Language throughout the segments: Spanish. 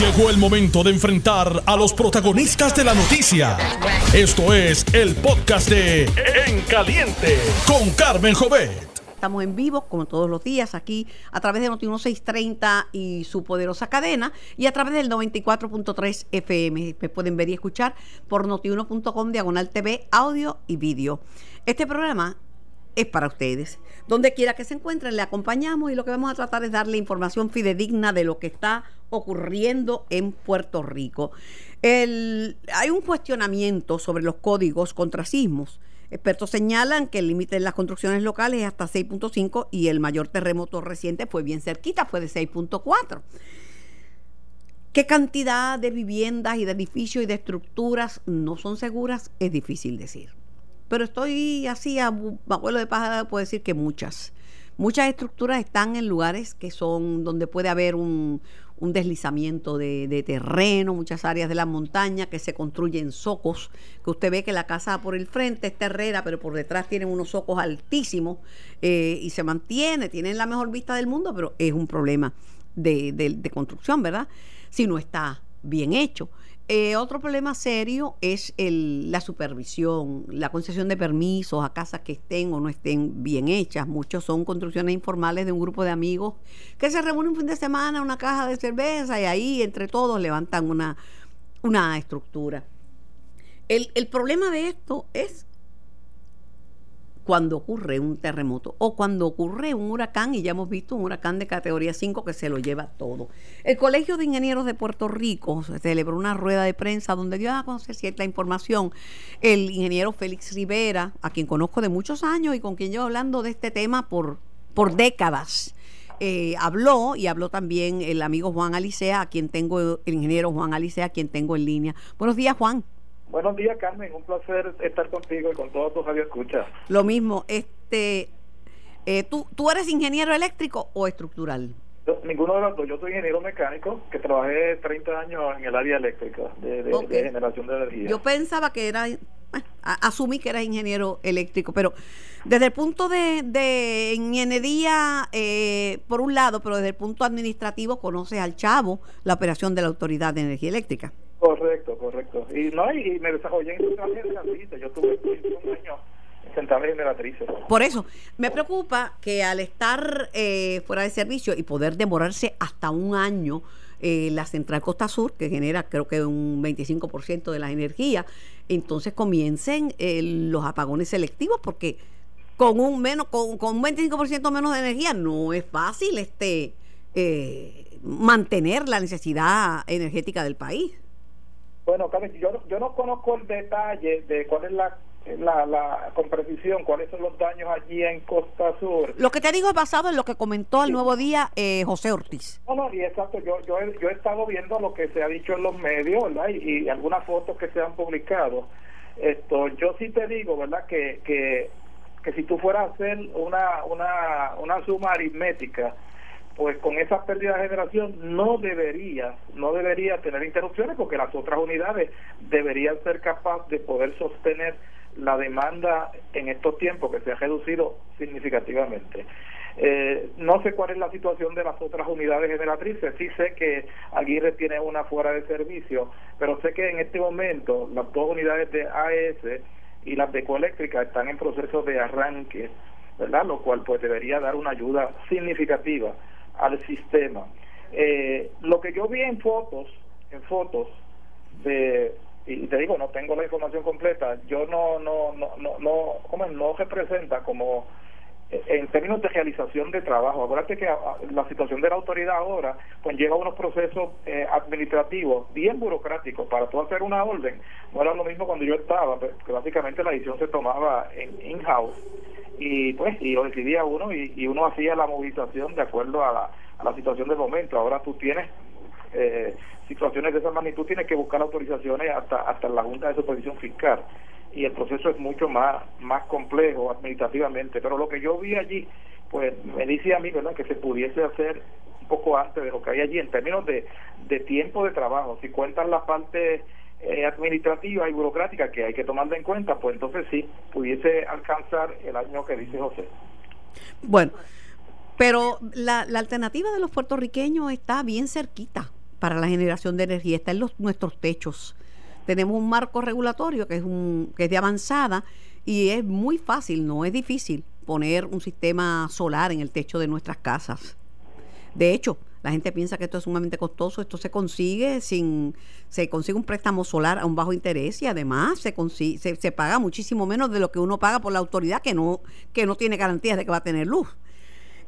Llegó el momento de enfrentar a los protagonistas de la noticia. Esto es el podcast de En Caliente con Carmen Jovet. Estamos en vivo, como todos los días, aquí a través de Noti 1630 y su poderosa cadena, y a través del 94.3 FM. Me pueden ver y escuchar por notiuno.com, diagonal TV, audio y vídeo. Este programa es para ustedes. Donde quiera que se encuentren, le acompañamos y lo que vamos a tratar es darle información fidedigna de lo que está ocurriendo en Puerto Rico. hay un cuestionamiento sobre los códigos contra sismos. Expertos señalan que el límite de las construcciones locales es hasta 6.5 y el mayor terremoto reciente fue bien cerquita, fue de 6.4. ¿Qué cantidad de viviendas y de edificios y de estructuras no son seguras? Es difícil decir pero estoy así, a abuelo de pájaro, puedo decir que muchas. Muchas estructuras están en lugares que son donde puede haber un, deslizamiento de, terreno, muchas áreas de la montaña que se construyen socos, que usted ve que la casa por el frente es terrera, pero por detrás tienen unos socos altísimos eh, y se mantiene, tienen la mejor vista del mundo, pero es un problema de, de construcción, ¿verdad? Si no está bien hecho. Eh, otro problema serio es la supervisión, la concesión de permisos a casas que estén o no estén bien hechas. Muchos son construcciones informales de un grupo de amigos que se reúnen un fin de semana, una caja de cerveza y ahí entre todos levantan una, una estructura. El, el problema de esto es cuando ocurre un terremoto o cuando ocurre un huracán, y ya hemos visto un huracán de categoría 5 que se lo lleva todo. El Colegio de Ingenieros de Puerto Rico celebró una rueda de prensa donde dio a conocer cierta información. El ingeniero Félix Rivera, a quien conozco de muchos años y con quien llevo hablando de este tema por, por décadas. Eh, habló y habló también el amigo Juan Alicea, a quien tengo, el ingeniero Juan Alicea, a quien tengo en línea. Buenos días, Juan. Buenos días, Carmen. Un placer estar contigo y con todos tus escucha. Lo mismo. Este, eh, ¿tú, ¿Tú eres ingeniero eléctrico o estructural? ninguno de los dos. Yo soy ingeniero mecánico que trabajé 30 años en el área eléctrica de, generación de energía. Yo pensaba que era, asumí que era ingeniero eléctrico, pero desde el punto de, de ingeniería, eh, por un lado, pero desde el punto administrativo, conoces al chavo la operación de la Autoridad de Energía Eléctrica. Correcto, correcto. Y no y me desarrollé en generatrices. Yo tuve un año en centrales generatrices. Por eso, me preocupa que al estar eh, fuera de servicio y poder demorarse hasta un año eh, la central Costa Sur, que genera creo que un 25% de la energía, entonces comiencen eh, los apagones selectivos porque con un menos con, con un 25% menos de energía no es fácil este mantener la necesidad energética del país. Bueno, Carmen, yo, yo no conozco el detalle de cuál es la la, la, con precisión cuáles son los daños allí en Costa Sur. Lo que te digo es basado en lo que comentó al nuevo día eh, José Ortiz. No, no, y exacto, yo, yo, he, yo he estado viendo lo que se ha dicho en los medios, ¿verdad? Y, algunas fotos que se han publicado. Esto, yo sí te digo, ¿verdad? Que, que, que si tú fueras a hacer una, una, una suma aritmética, pues con esa pérdida de generación no debería, no debería tener interrupciones porque las otras unidades deberían ser capaces de poder sostener la demanda en estos tiempos que se ha reducido significativamente. Eh, no sé cuál es la situación de las otras unidades generatrices, sí sé que Aguirre tiene una fuera de servicio, pero sé que en este momento las dos unidades de AES y las de Coeléctrica están en proceso de arranque, ¿verdad? Lo cual pues debería dar una ayuda significativa al sistema. Eh, lo que yo vi en fotos, en fotos de y te digo no tengo la información completa yo no no no no no no representa como en términos de realización de trabajo. Acuérdate que ah, la situación de la autoridad ahora pues lleva unos procesos eh, administrativos bien burocráticos. Para tú hacer una orden no era lo mismo cuando yo estaba que básicamente la decisión se tomaba en in-house. Y pues y lo decidía uno y, uno hacía la movilización de acuerdo a la, a la situación del momento. Ahora tú tienes eh, situaciones de esa magnitud tienes que buscar autorizaciones hasta hasta la Junta de Supervisión Fiscal y el proceso es mucho más más complejo administrativamente. Pero lo que yo vi allí pues me dice a mí verdad que se pudiese hacer un poco antes de lo que hay allí en términos de, de tiempo de trabajo. Si cuentan la parte eh, administrativa y burocrática que hay que tomarla en cuenta pues entonces sí pudiese alcanzar el año que dice José. Bueno pero la, la alternativa de los puertorriqueños está bien cerquita para la generación de energía está en los, nuestros techos. Tenemos un marco regulatorio que es, un, que es de avanzada y es muy fácil, no es difícil poner un sistema solar en el techo de nuestras casas. De hecho, la gente piensa que esto es sumamente costoso, esto se consigue sin, se consigue un préstamo solar a un bajo interés y además se, consigue, se, paga muchísimo menos de lo que uno paga por la autoridad que no, que no tiene garantías de que va a tener luz.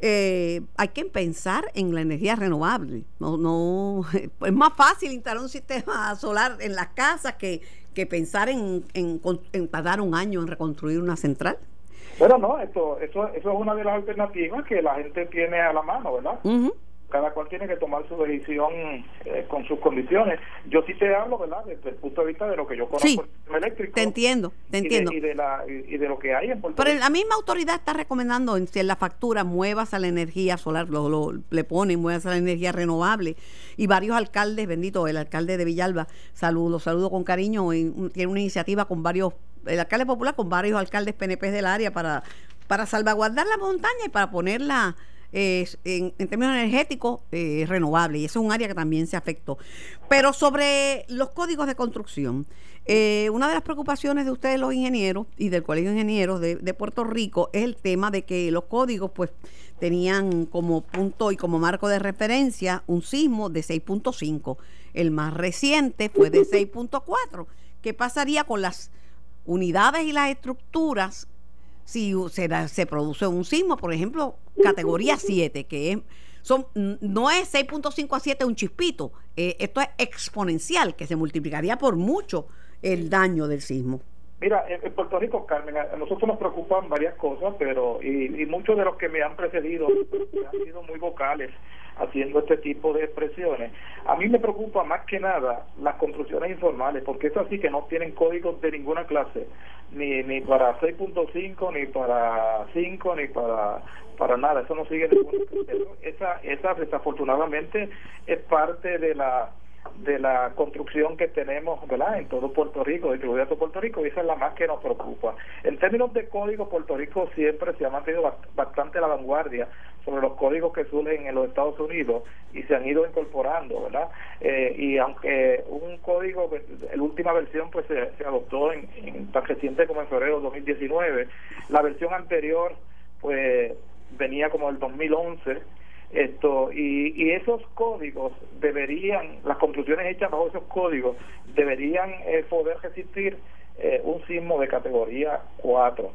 Eh, hay que pensar en la energía renovable. No, no, es más fácil instalar un sistema solar en las casas que, que pensar en, en, en tardar un año en reconstruir una central. Pero no, esto, eso, eso es una de las alternativas que la gente tiene a la mano, ¿verdad? Cada cual tiene que tomar su decisión eh, con sus condiciones. Yo sí te hablo, ¿verdad?, desde el punto de vista de lo que yo conozco sí, eléctrico. Te entiendo, te entiendo. Y de, la, y de lo que hay en Puerto Pero la misma autoridad está recomendando en, la factura muevas a la energía solar, lo, le ponen, muevas a la energía renovable. Y varios alcaldes, bendito, el alcalde de Villalba, saludo, saludo con cariño, tiene una iniciativa con varios, el alcalde popular con varios alcaldes PNP del área para, para salvaguardar la montaña y para ponerla en, términos energéticos eh, renovable y eso es un área que también se afectó. Pero sobre los códigos de construcción, eh, una de las preocupaciones de ustedes los ingenieros y del Colegio de Ingenieros de, de, Puerto Rico es el tema de que los códigos pues tenían como punto y como marco de referencia un sismo de 6.5. El más reciente fue de 6.4. ¿Qué pasaría con las unidades y las estructuras si se, se produce un sismo, por ejemplo, categoría 7, que es, son, no es 6.5 a 7 un chispito, eh, esto es exponencial, que se multiplicaría por mucho el daño del sismo. Mira, en, Puerto Rico, Carmen, a nosotros nos preocupan varias cosas, pero y, y muchos de los que me han precedido han sido muy vocales haciendo este tipo de expresiones. A mí me preocupa más que nada las construcciones informales, porque es así que no tienen códigos de ninguna clase, ni, ni para 6.5, ni para 5, ni para para nada, eso no sigue ningún esa esa desafortunadamente es parte de la de la construcción que tenemos ¿verdad? en todo Puerto Rico, distribuida todo Puerto Rico, y esa es la más que nos preocupa. En términos de código, Puerto Rico siempre se ha mantenido bastante a la vanguardia sobre los códigos que surgen en los Estados Unidos y se han ido incorporando, ¿verdad? Eh, y aunque un código, pues, la última versión pues se, adoptó en, tan reciente como en febrero de 2019, la versión anterior pues venía como el 2011 esto y, y esos códigos deberían las construcciones hechas bajo esos códigos deberían eh, poder resistir eh, un sismo de categoría 4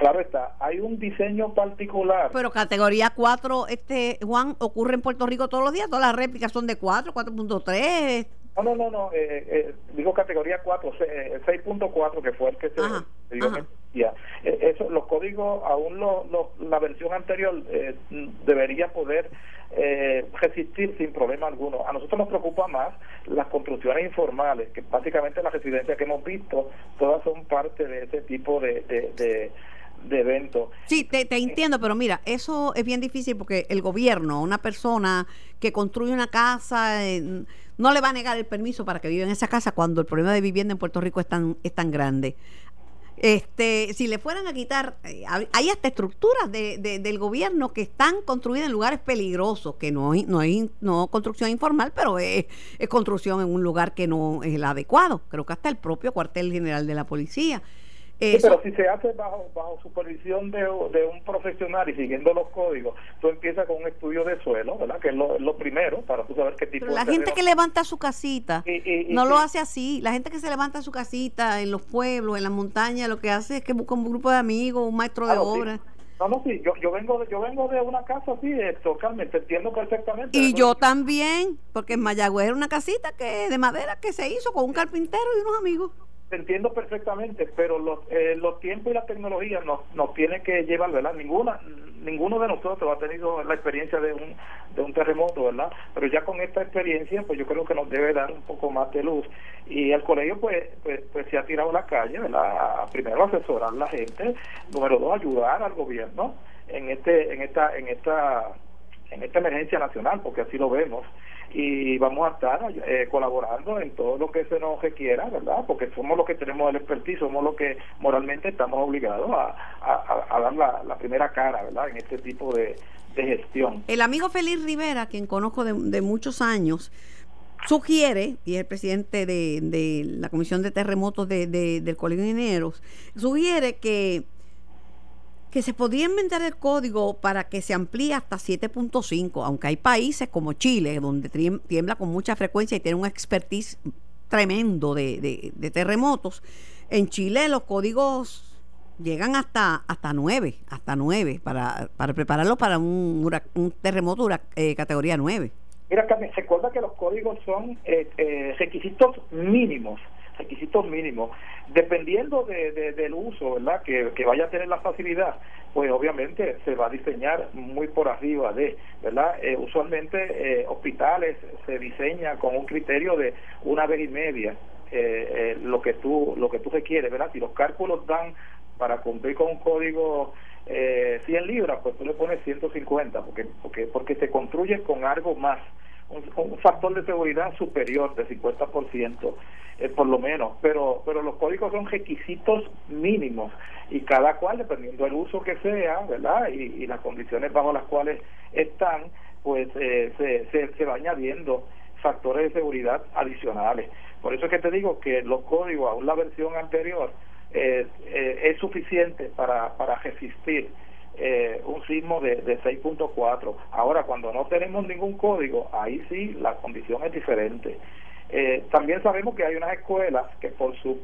claro está, hay un diseño particular. Pero categoría 4, este Juan, ocurre en Puerto Rico todos los días, todas las réplicas son de 4, 4.3. No, no, no, no eh, eh, digo categoría 4, 6.4 eh, que fue el que se, dio ya. eso, los códigos, aún lo, la versión anterior debería poder resistir sin problema alguno. A nosotros nos preocupa más las construcciones informales, que básicamente las residencias que hemos visto, todas son parte de ese tipo de, de de evento. Sí, te, te, entiendo, pero mira, eso es bien difícil porque el gobierno, una persona que construye una casa, eh, no le va a negar el permiso para que viva en esa casa cuando el problema de vivienda en Puerto Rico es tan, es tan grande. Este, si le fueran a quitar, eh, hay hasta estructuras de, del gobierno que están construidas en lugares peligrosos, que no, no es no construcción informal, pero es construcción en un lugar que no es el adecuado. Creo que hasta el propio cuartel general de la policía pero si se hace bajo bajo supervisión de, un profesional y siguiendo los códigos, tú empiezas con un estudio de suelo, ¿verdad? Que es lo, primero para tú saber qué tipo pero la gente que levanta su casita no lo hace así. La gente que se levanta su casita en los pueblos, en las montañas, lo que hace es que busca un grupo de amigos, un maestro de obra. No, no, sí, yo, yo, vengo de, yo vengo de una casa así, esto, Carmen, te entiendo perfectamente. Y yo también, porque en Mayagüez era una casita que de madera que se hizo con un carpintero y unos amigos te entiendo perfectamente, pero los, eh, los tiempos y la tecnología nos, nos tienen que llevar, ¿verdad? Ninguna, ninguno de nosotros ha tenido la experiencia de un, de un terremoto, ¿verdad? Pero ya con esta experiencia, pues yo creo que nos debe dar un poco más de luz. Y el colegio, pues, pues, pues se ha tirado a la calle, ¿verdad? Primero asesorar a la gente, número dos, ayudar al gobierno en este, en esta, en esta, en esta emergencia nacional, porque así lo vemos y vamos a estar eh, colaborando en todo lo que se nos requiera, ¿verdad? Porque somos los que tenemos el expertise, somos los que moralmente estamos obligados a, a, dar la, primera cara, ¿verdad? En este tipo de, gestión. El amigo Félix Rivera, quien conozco de, de muchos años, sugiere, y es el presidente de, la Comisión de Terremotos de, del Colegio de Ingenieros, sugiere que, que se podría inventar el código para que se amplíe hasta 7.5, aunque hay países como Chile, donde tiembla con mucha frecuencia y tiene un expertise tremendo de, de terremotos. En Chile los códigos llegan hasta hasta 9, hasta 9 para, para prepararlo para un, un terremoto eh, categoría 9. Mira, Carmen, recuerda que los códigos son eh, eh, requisitos mínimos, requisitos mínimos. Dependiendo de, del uso, ¿verdad? Que, vaya a tener la facilidad, pues obviamente se va a diseñar muy por arriba de, ¿verdad? usualmente hospitales se diseña con un criterio de una vez y media lo que tú lo que tú requieres, ¿verdad? Si los cálculos dan para cumplir con un código eh, 100 libras, pues tú le pones 150, porque porque porque se construye con algo más, un, factor de seguridad superior de 50%, eh, por lo menos, pero pero los códigos son requisitos mínimos y cada cual, dependiendo del uso que sea, ¿verdad? Y, las condiciones bajo las cuales están, pues eh, se, se, se va añadiendo factores de seguridad adicionales. Por eso es que te digo que los códigos, aún la versión anterior, eh, eh, es suficiente para, para resistir eh, un sismo de, de 6.4. Ahora, cuando no tenemos ningún código, ahí sí la condición es diferente. también sabemos que hay unas escuelas que por su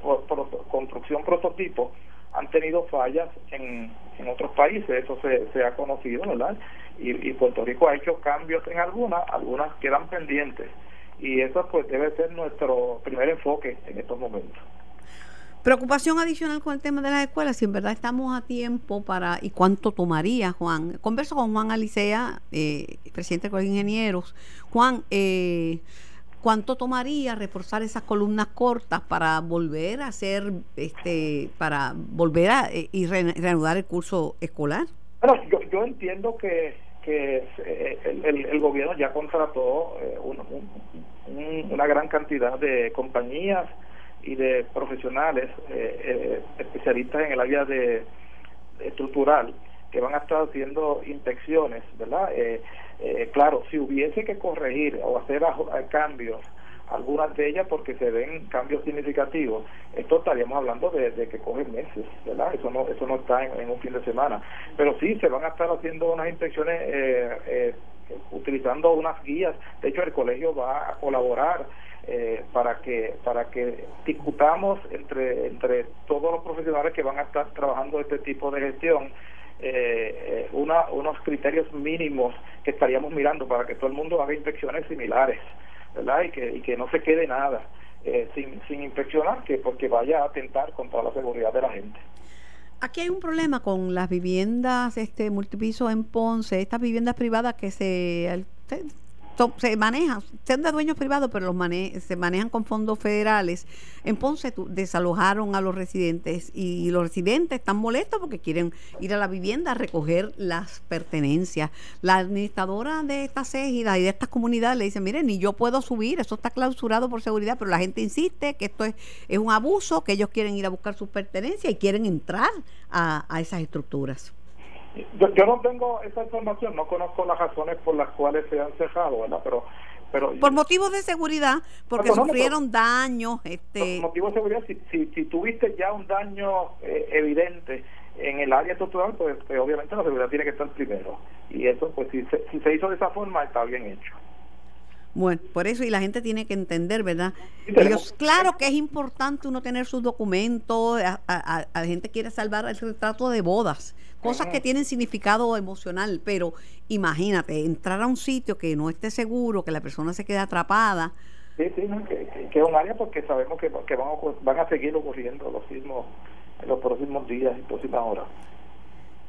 construcción prototipo han tenido fallas en, en otros países, eso se, se ha conocido, ¿verdad? Y Puerto Rico ha hecho cambios en algunas, algunas quedan pendientes. Y eso pues debe ser nuestro primer enfoque en estos momentos. Preocupación adicional con el tema de las escuelas, si en verdad estamos a tiempo para, y cuánto tomaría, Juan. Converso con Juan Alicea, eh, presidente del Colegio de Ingenieros. Juan, eh, ¿cuánto tomaría reforzar esas columnas cortas para volver a hacer, este, para volver a eh, y reanudar el curso escolar? Bueno, yo, entiendo que, que el, el, gobierno ya contrató una gran cantidad de compañías y de profesionales eh, eh, especialistas en el área de, estructural que van a estar haciendo inspecciones, ¿verdad? Eh, claro, si hubiese que corregir o hacer cambios, algunas de ellas porque se ven cambios significativos, esto estaríamos hablando de, que cogen meses, ¿verdad? Eso no eso no está en, un fin de semana, pero sí se van a estar haciendo unas inspecciones utilizando unas guías, de hecho el colegio va a colaborar eh, para que para que discutamos entre entre todos los profesionales que van a estar trabajando este tipo de gestión eh, eh, una, unos criterios mínimos que estaríamos mirando para que todo el mundo haga inspecciones similares verdad y que y que no se quede nada sin sin inspeccionar que porque vaya a atentar contra la seguridad de la gente. Aquí hay un problema con las viviendas este multipiso en Ponce, estas viviendas privadas que se se manejan, son de dueños privados, pero los se manejan con fondos federales. En Ponce desalojaron a los residentes y los residentes están molestos porque quieren ir a la vivienda a recoger las pertenencias. La administradora de estas égidas y de estas comunidades le dice, miren, ni yo puedo subir, eso está clausurado por seguridad, pero la gente insiste que esto es, es un abuso, que ellos quieren ir a buscar sus pertenencias y quieren entrar a esas estructuras. Yo, no tengo esa información, no conozco las razones por las cuales se han cejado, ¿verdad? Pero, pero por motivos de seguridad, porque sufrieron daños. Este... Por motivos de seguridad, si, si, tuviste ya un daño eh, evidente en el área estructural, pues, pues, obviamente la seguridad tiene que estar primero. Y eso, pues si se, si se hizo de esa forma, está bien hecho. Bueno, por eso y la gente tiene que entender, ¿verdad? Ellos, claro que es importante uno tener sus documentos, a, la gente quiere salvar el retrato de bodas, cosas que tienen significado emocional, pero imagínate, entrar a un sitio que no esté seguro, que la persona se quede atrapada. Sí, sí, que, es un área porque sabemos que, que van, a, van a seguir ocurriendo los sismos en los próximos días y próximas horas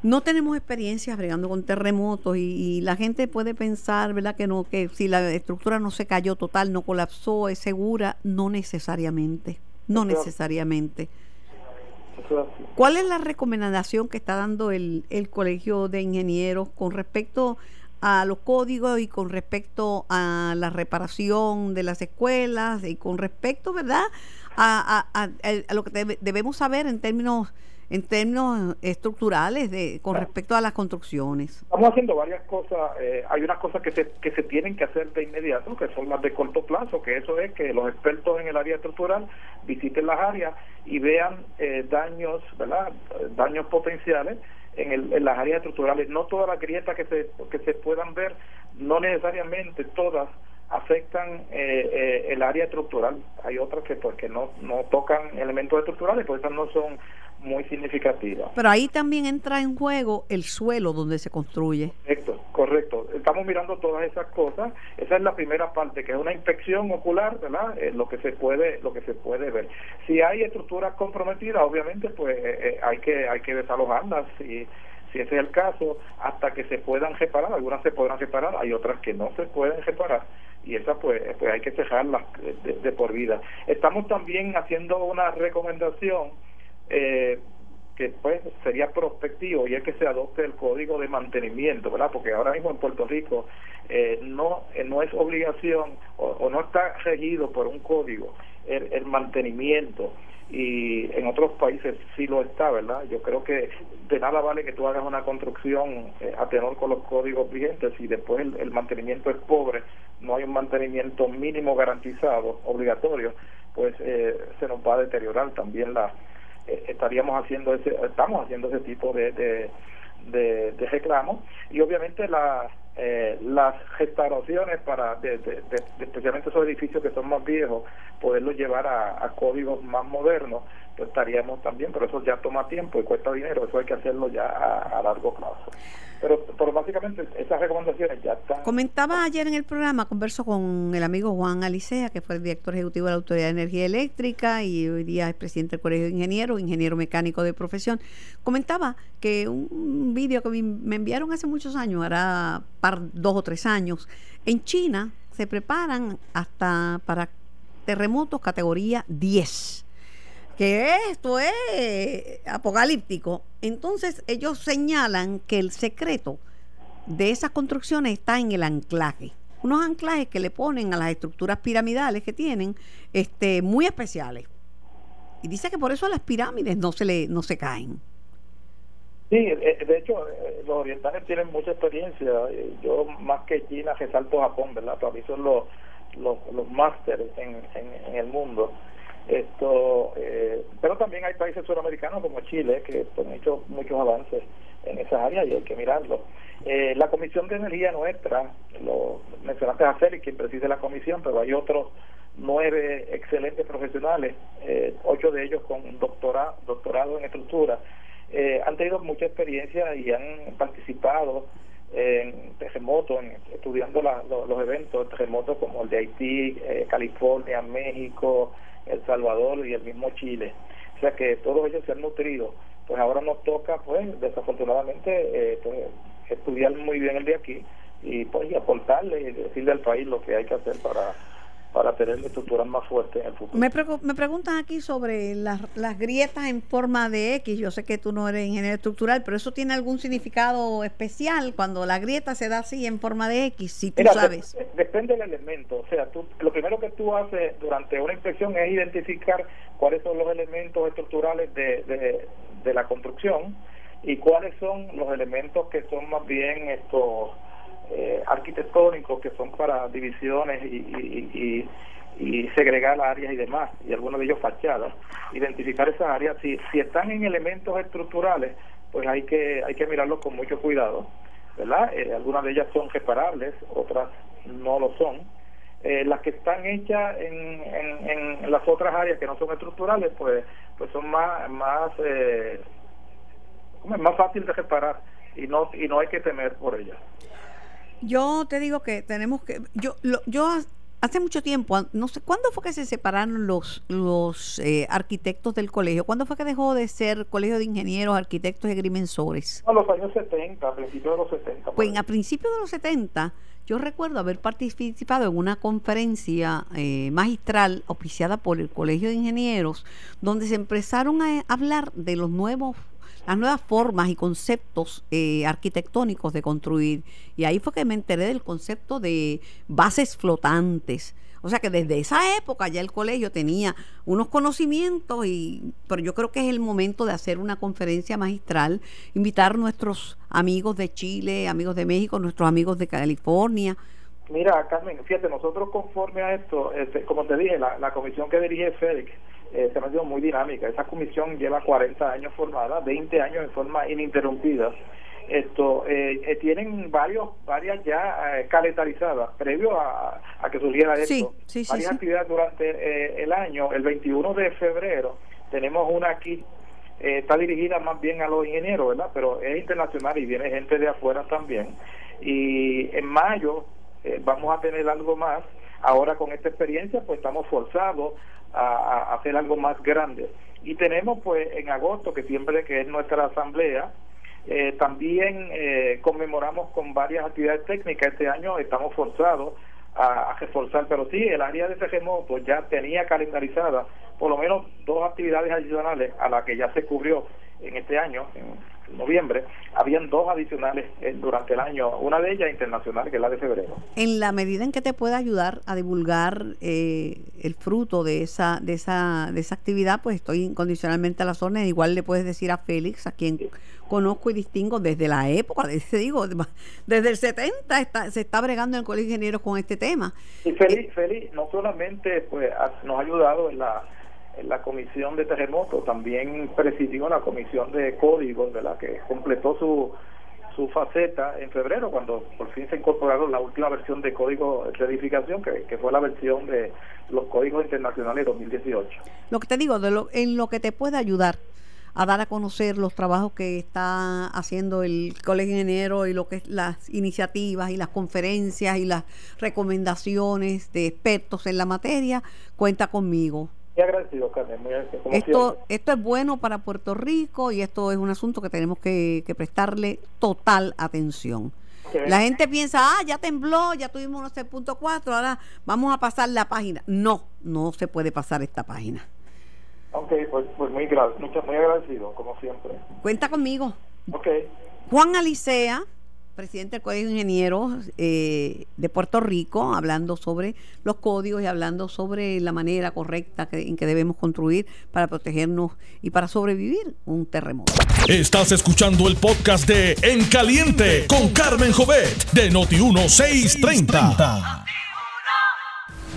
no tenemos experiencia bregando con terremotos y, la gente puede pensar, ¿verdad? Que no, que si la estructura no se cayó total, no colapsó, es segura, no necesariamente, no necesariamente. ¿Cuál es la recomendación que está dando el, el Colegio de Ingenieros con respecto a los códigos y con respecto a la reparación de las escuelas y con respecto, ¿verdad? A, a, a, a lo que debemos saber en términos en términos estructurales de con respecto a las construcciones? Estamos haciendo varias cosas. Eh, hay unas cosas que se, que se tienen que hacer de inmediato, que son las de corto plazo, que eso es que los expertos en el área estructural visiten las áreas y vean eh, daños, ¿verdad? Daños potenciales en, el, en las áreas estructurales. No todas las grietas que se, que se puedan ver, no necesariamente todas afectan eh, eh, el área estructural. Hay otras que pues que no, no tocan elementos estructurales, pues esas no son muy significativas. Pero ahí también entra en juego el suelo donde se construye. Correcto, correcto. Estamos mirando todas esas cosas. Esa es la primera parte, que es una inspección ocular, ¿verdad? Eh, lo que se puede, lo que se puede ver. Si hay estructuras comprometidas, obviamente, pues hay que hay que desalojarlas y si ese es el caso, hasta que se puedan reparar, algunas se podrán reparar, hay otras que no se pueden reparar y esa pues, pues hay que cejarlas de, por vida. Estamos también haciendo una recomendación eh, que pues sería prospectivo y es que se adopte el código de mantenimiento, ¿verdad? Porque ahora mismo en Puerto Rico eh, no eh, no es obligación o, no está regido por un código el, el mantenimiento y en otros países sí lo está, ¿verdad? Yo creo que de nada vale que tú hagas una construcción eh, a tenor con los códigos vigentes y después el, mantenimiento es pobre, no hay un mantenimiento mínimo garantizado, obligatorio, pues eh, se nos va a deteriorar también la estaríamos haciendo ese estamos haciendo ese tipo de de, de, reclamos y obviamente la eh, las restauraciones para, de, especialmente esos edificios que son más viejos, poderlos llevar a, códigos más modernos, pues estaríamos también, pero eso ya toma tiempo y cuesta dinero, eso hay que hacerlo ya a largo plazo. Pero, pero básicamente esas recomendaciones ya están. Comentaba ayer en el programa, converso con el amigo Juan Alicea, que fue el director ejecutivo de la Autoridad de Energía Eléctrica y hoy día es presidente del Colegio de Ingenieros, ingeniero mecánico de profesión. Comentaba que un vídeo que me enviaron hace muchos años, hará par, dos o tres años, en China se preparan hasta para terremotos categoría 10 que esto es apocalíptico. Entonces ellos señalan que el secreto de esas construcciones está en el anclaje. Unos anclajes que le ponen a las estructuras piramidales que tienen, este, muy especiales. Y dice que por eso las pirámides no se le, no se caen. Sí, eh, de hecho, eh, los orientales tienen mucha experiencia. Yo, más que China, resalto Japón, ¿verdad? Para mí son los, los, los másteres en, en el mundo esto eh, pero también hay países suramericanos como Chile que han hecho muchos avances en esas áreas y hay que mirarlo. Eh, la comisión de energía nuestra lo mencionaste a Félix quien preside la comisión pero hay otros nueve excelentes profesionales eh, ocho de ellos con doctorado doctorado en estructura. Han tenido mucha experiencia y han participado en terremotos, estudiando los, eventos, terremotos como el de Haití, California, México, el Salvador y el mismo Chile. O sea que todos ellos se han nutrido. Pues ahora nos toca, pues, desafortunadamente, eh, pues, estudiar muy bien el de aquí y pues y aportarle y decirle al país lo que hay que hacer para para tener estructuras más fuertes en el futuro. Me, me preguntan aquí sobre las, las grietas en forma de X. Yo sé que tú no eres ingeniero estructural, pero eso tiene algún significado especial cuando la grieta se da así en forma de X, si tú sabes. depende del elemento. O sea, tú, lo primero que tú haces durante una inspección es identificar cuáles son los elementos estructurales de, de, de la construcción y cuáles son los elementos que son más bien estos eh, arquitectónicos que son para divisiones y, y, y, segregar áreas y demás, y algunos de ellos fachadas. Identificar esas áreas, si, si están en elementos estructurales, pues hay que, hay que mirarlos con mucho cuidado, ¿verdad? Eh, algunas de ellas son reparables, otras no lo son. Eh, las que están hechas en, en, las otras áreas que no son estructurales, pues, pues son más, más, eh, más fácil de reparar y no, y no hay que temer por ellas. Yo te digo que tenemos que, yo, yo hace mucho tiempo, no sé, ¿cuándo fue que se separaron los, los eh, arquitectos del colegio? ¿Cuándo fue que dejó de ser colegio de ingenieros, arquitectos y agrimensores? A los años 70, a principios de los 70. Pues a principios de los 70, yo recuerdo haber participado en una conferencia eh, magistral oficiada por el Colegio de Ingenieros, donde se empezaron a hablar de los nuevos las nuevas formas y conceptos eh, arquitectónicos de construir. Y ahí fue que me enteré del concepto de bases flotantes O sea que desde esa época ya el colegio tenía unos conocimientos, y, pero yo creo que es el momento de hacer una conferencia magistral, invitar nuestros amigos de Chile, amigos de México, nuestros amigos de California. Mira, Carmen, fíjate, nosotros conforme a esto, este, como te dije, la, comisión que dirige Félix eh, se ha sido muy dinámica. Esa comisión lleva 40 años formada, 20 años en forma ininterrumpida. Esto eh, eh, tienen varios varias ya eh, calendarizadas previo a, que surgiera esto. varias actividades durante eh, el año el 21 de febrero tenemos una aquí está dirigida más bien a los ingenieros verdad pero es internacional y viene gente de afuera también. Y en mayo vamos a tener algo más ahora con esta experiencia pues estamos forzados a, hacer algo más grande y tenemos pues en agosto que siempre que es nuestra asamblea eh, también eh, conmemoramos con varias actividades técnicas. Este año estamos forzados a, reforzar, pero sí, el área de terremoto ya tenía calendarizada por lo menos dos actividades adicionales a la que ya se cubrió en este año, en noviembre, habían dos adicionales eh, durante el año, una de ellas internacional, que es la de febrero. En la medida en que te pueda ayudar a divulgar el fruto de esa, de esa, de esa actividad, pues estoy incondicionalmente a la zona. Igual le puedes decir a Félix, a quien conozco y distingo desde la época, desde, digo, desde el 70 está, se está bregando en el Colegio de Ingenieros con este tema. Y Feli, Feli no solamente pues nos ha ayudado en la, la comisión de terremotos, también presidió la comisión de códigos, de la que completó su su faceta en febrero cuando por fin se incorporaron la última versión de código de edificación que, que fue la versión de los códigos internacionales 2018 lo que te digo de lo, en lo que te puede ayudar a dar a conocer los trabajos que está haciendo el Colegio Ingeniero y lo que es las iniciativas y las conferencias y las recomendaciones de expertos en la materia, cuenta conmigo. Agradecido, Carmen. Muy agradecido, esto, esto es bueno para Puerto Rico y esto es un asunto que tenemos que, prestarle total atención. La gente piensa, ah, ya tembló, ya tuvimos unos 6.4, ahora vamos a pasar la página. No, no se puede pasar esta página. Ok, pues, pues muy, muy agradecido, como siempre. Cuenta conmigo. Ok. Juan Alicea, presidente del Colegio de Ingenieros eh, de Puerto Rico, hablando sobre los códigos y hablando sobre la manera correcta en que debemos construir para protegernos y para sobrevivir un terremoto. Estás escuchando el podcast de En Caliente con Carmen Jovet de Noti1630.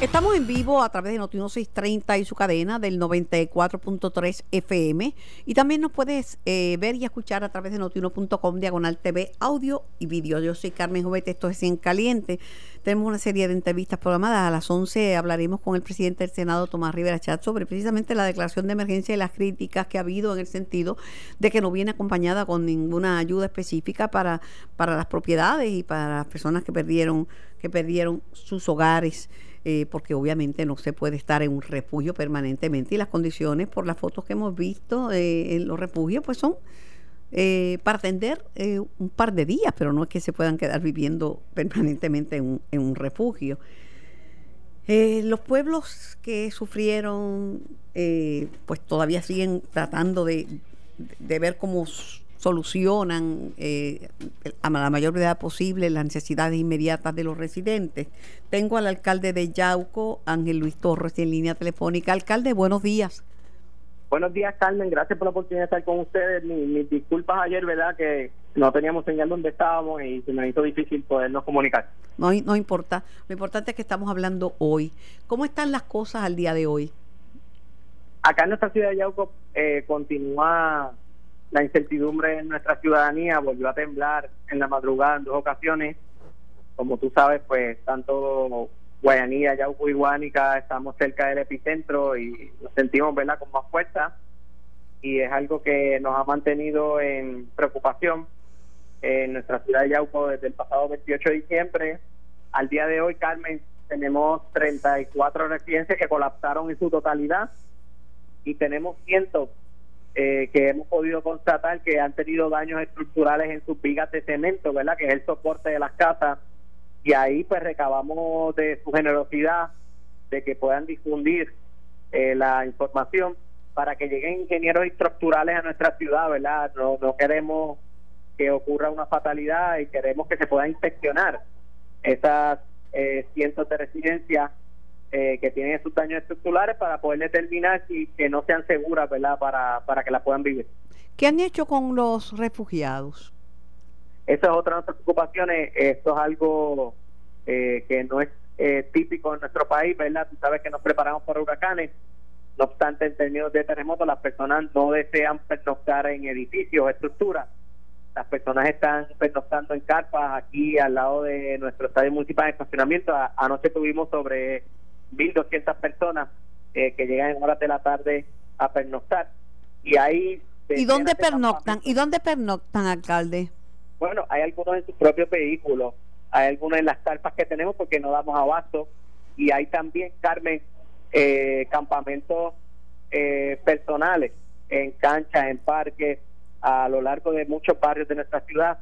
Estamos en vivo a través de Noti 630 y su cadena del 94.3 FM. Y también nos puedes eh, ver y escuchar a través de notiuno.com, diagonal TV, audio y vídeo. Yo soy Carmen Jovete, esto es En Caliente. Tenemos una serie de entrevistas programadas. A las 11 hablaremos con el presidente del Senado, Tomás Rivera Chat, sobre precisamente la declaración de emergencia y las críticas que ha habido en el sentido de que no viene acompañada con ninguna ayuda específica para, para las propiedades y para las personas que perdieron, que perdieron sus hogares. Eh, porque obviamente no se puede estar en un refugio permanentemente y las condiciones por las fotos que hemos visto eh, en los refugios pues son eh, para atender un par de días, pero no es que se puedan quedar viviendo permanentemente en un, en un refugio. los pueblos que sufrieron pues todavía siguen tratando de, de ver cómo solucionan eh, a la mayor brevedad posible las necesidades inmediatas de los residentes. Tengo al alcalde de Yauco, Ángel Luis Torres, en línea telefónica. Alcalde, buenos días. Buenos días, Carmen. Gracias por la oportunidad de estar con ustedes. Mis, disculpas ayer, ¿verdad? Que no teníamos señal donde estábamos y se me hizo difícil podernos comunicar. No, no importa. Lo importante es que estamos hablando hoy. ¿Cómo están las cosas al día de hoy? Acá en nuestra ciudad de Yauco eh, continúa la incertidumbre en nuestra ciudadanía volvió a temblar en la madrugada en dos ocasiones. Como tú sabes, pues tanto Guayanilla, Yauco y Guánica estamos cerca del epicentro y nos sentimos ¿verdad? con más fuerza y es algo que nos ha mantenido en preocupación en nuestra ciudad de Yauco desde el pasado 28 de diciembre. Al día de hoy, Carmen, tenemos 34 residencias que colapsaron en su totalidad y tenemos cientos eh, que hemos podido constatar que han tenido daños estructurales en sus vigas de cemento, ¿verdad? Que es el soporte de las casas. Y ahí pues recabamos de su generosidad de que puedan difundir eh, la información para que lleguen ingenieros estructurales a nuestra ciudad, ¿verdad? No, no queremos que ocurra una fatalidad y queremos que se pueda inspeccionar esas eh, cientos de residencias eh, que tienen sus daños estructurales para poder determinar si que no sean seguras, ¿verdad? Para, para que la puedan vivir. ¿Qué han hecho con los refugiados? Esa es otra de nuestras preocupaciones. Esto es algo eh, que no es eh, típico en nuestro país, ¿verdad? Tú sabes que nos preparamos para huracanes. No obstante, en términos de terremotos, las personas no desean pernoctar en edificios o estructuras. Las personas están pernoctando en carpas aquí al lado de nuestro estadio municipal de estacionamiento. anoche tuvimos sobre 1.200 personas eh, que llegan en horas de la tarde a pernoctar. Y ahí ¿Y dónde pernoctan? ¿Y dónde pernoctan, alcalde? Bueno, hay algunos en sus propios vehículos, hay algunos en las carpas que tenemos porque no damos abasto y hay también, Carmen, eh, campamentos eh, personales en canchas, en parques, a lo largo de muchos barrios de nuestra ciudad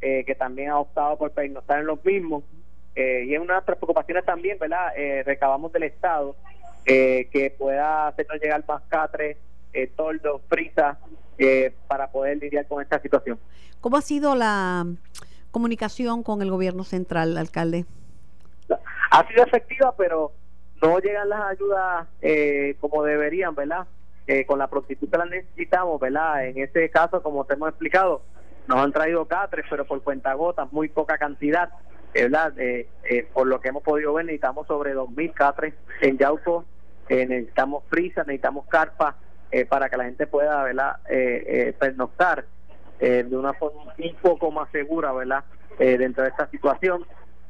eh, que también ha optado por pernoctar en los mismos. Y es una de nuestras preocupaciones también, ¿verdad? recabamos del Estado que pueda hacernos llegar más catres, toldos, frisas, eh, para poder lidiar con esta situación. ¿Cómo ha sido la comunicación con el gobierno central, alcalde? Ha sido efectiva, pero no llegan las ayudas eh, como deberían, ¿verdad? Eh, con la prontitud que las necesitamos, ¿verdad? En este caso, como te hemos explicado, nos han traído catres, pero por cuenta gotas, muy poca cantidad, ¿verdad? Eh, por lo que hemos podido ver, necesitamos sobre 2.000 catres en Yauco, necesitamos frisas, necesitamos carpas, eh, para que la gente pueda ¿verdad? Eh, eh, pernoctar eh, de una forma un poco más segura ¿verdad? dentro de esta situación.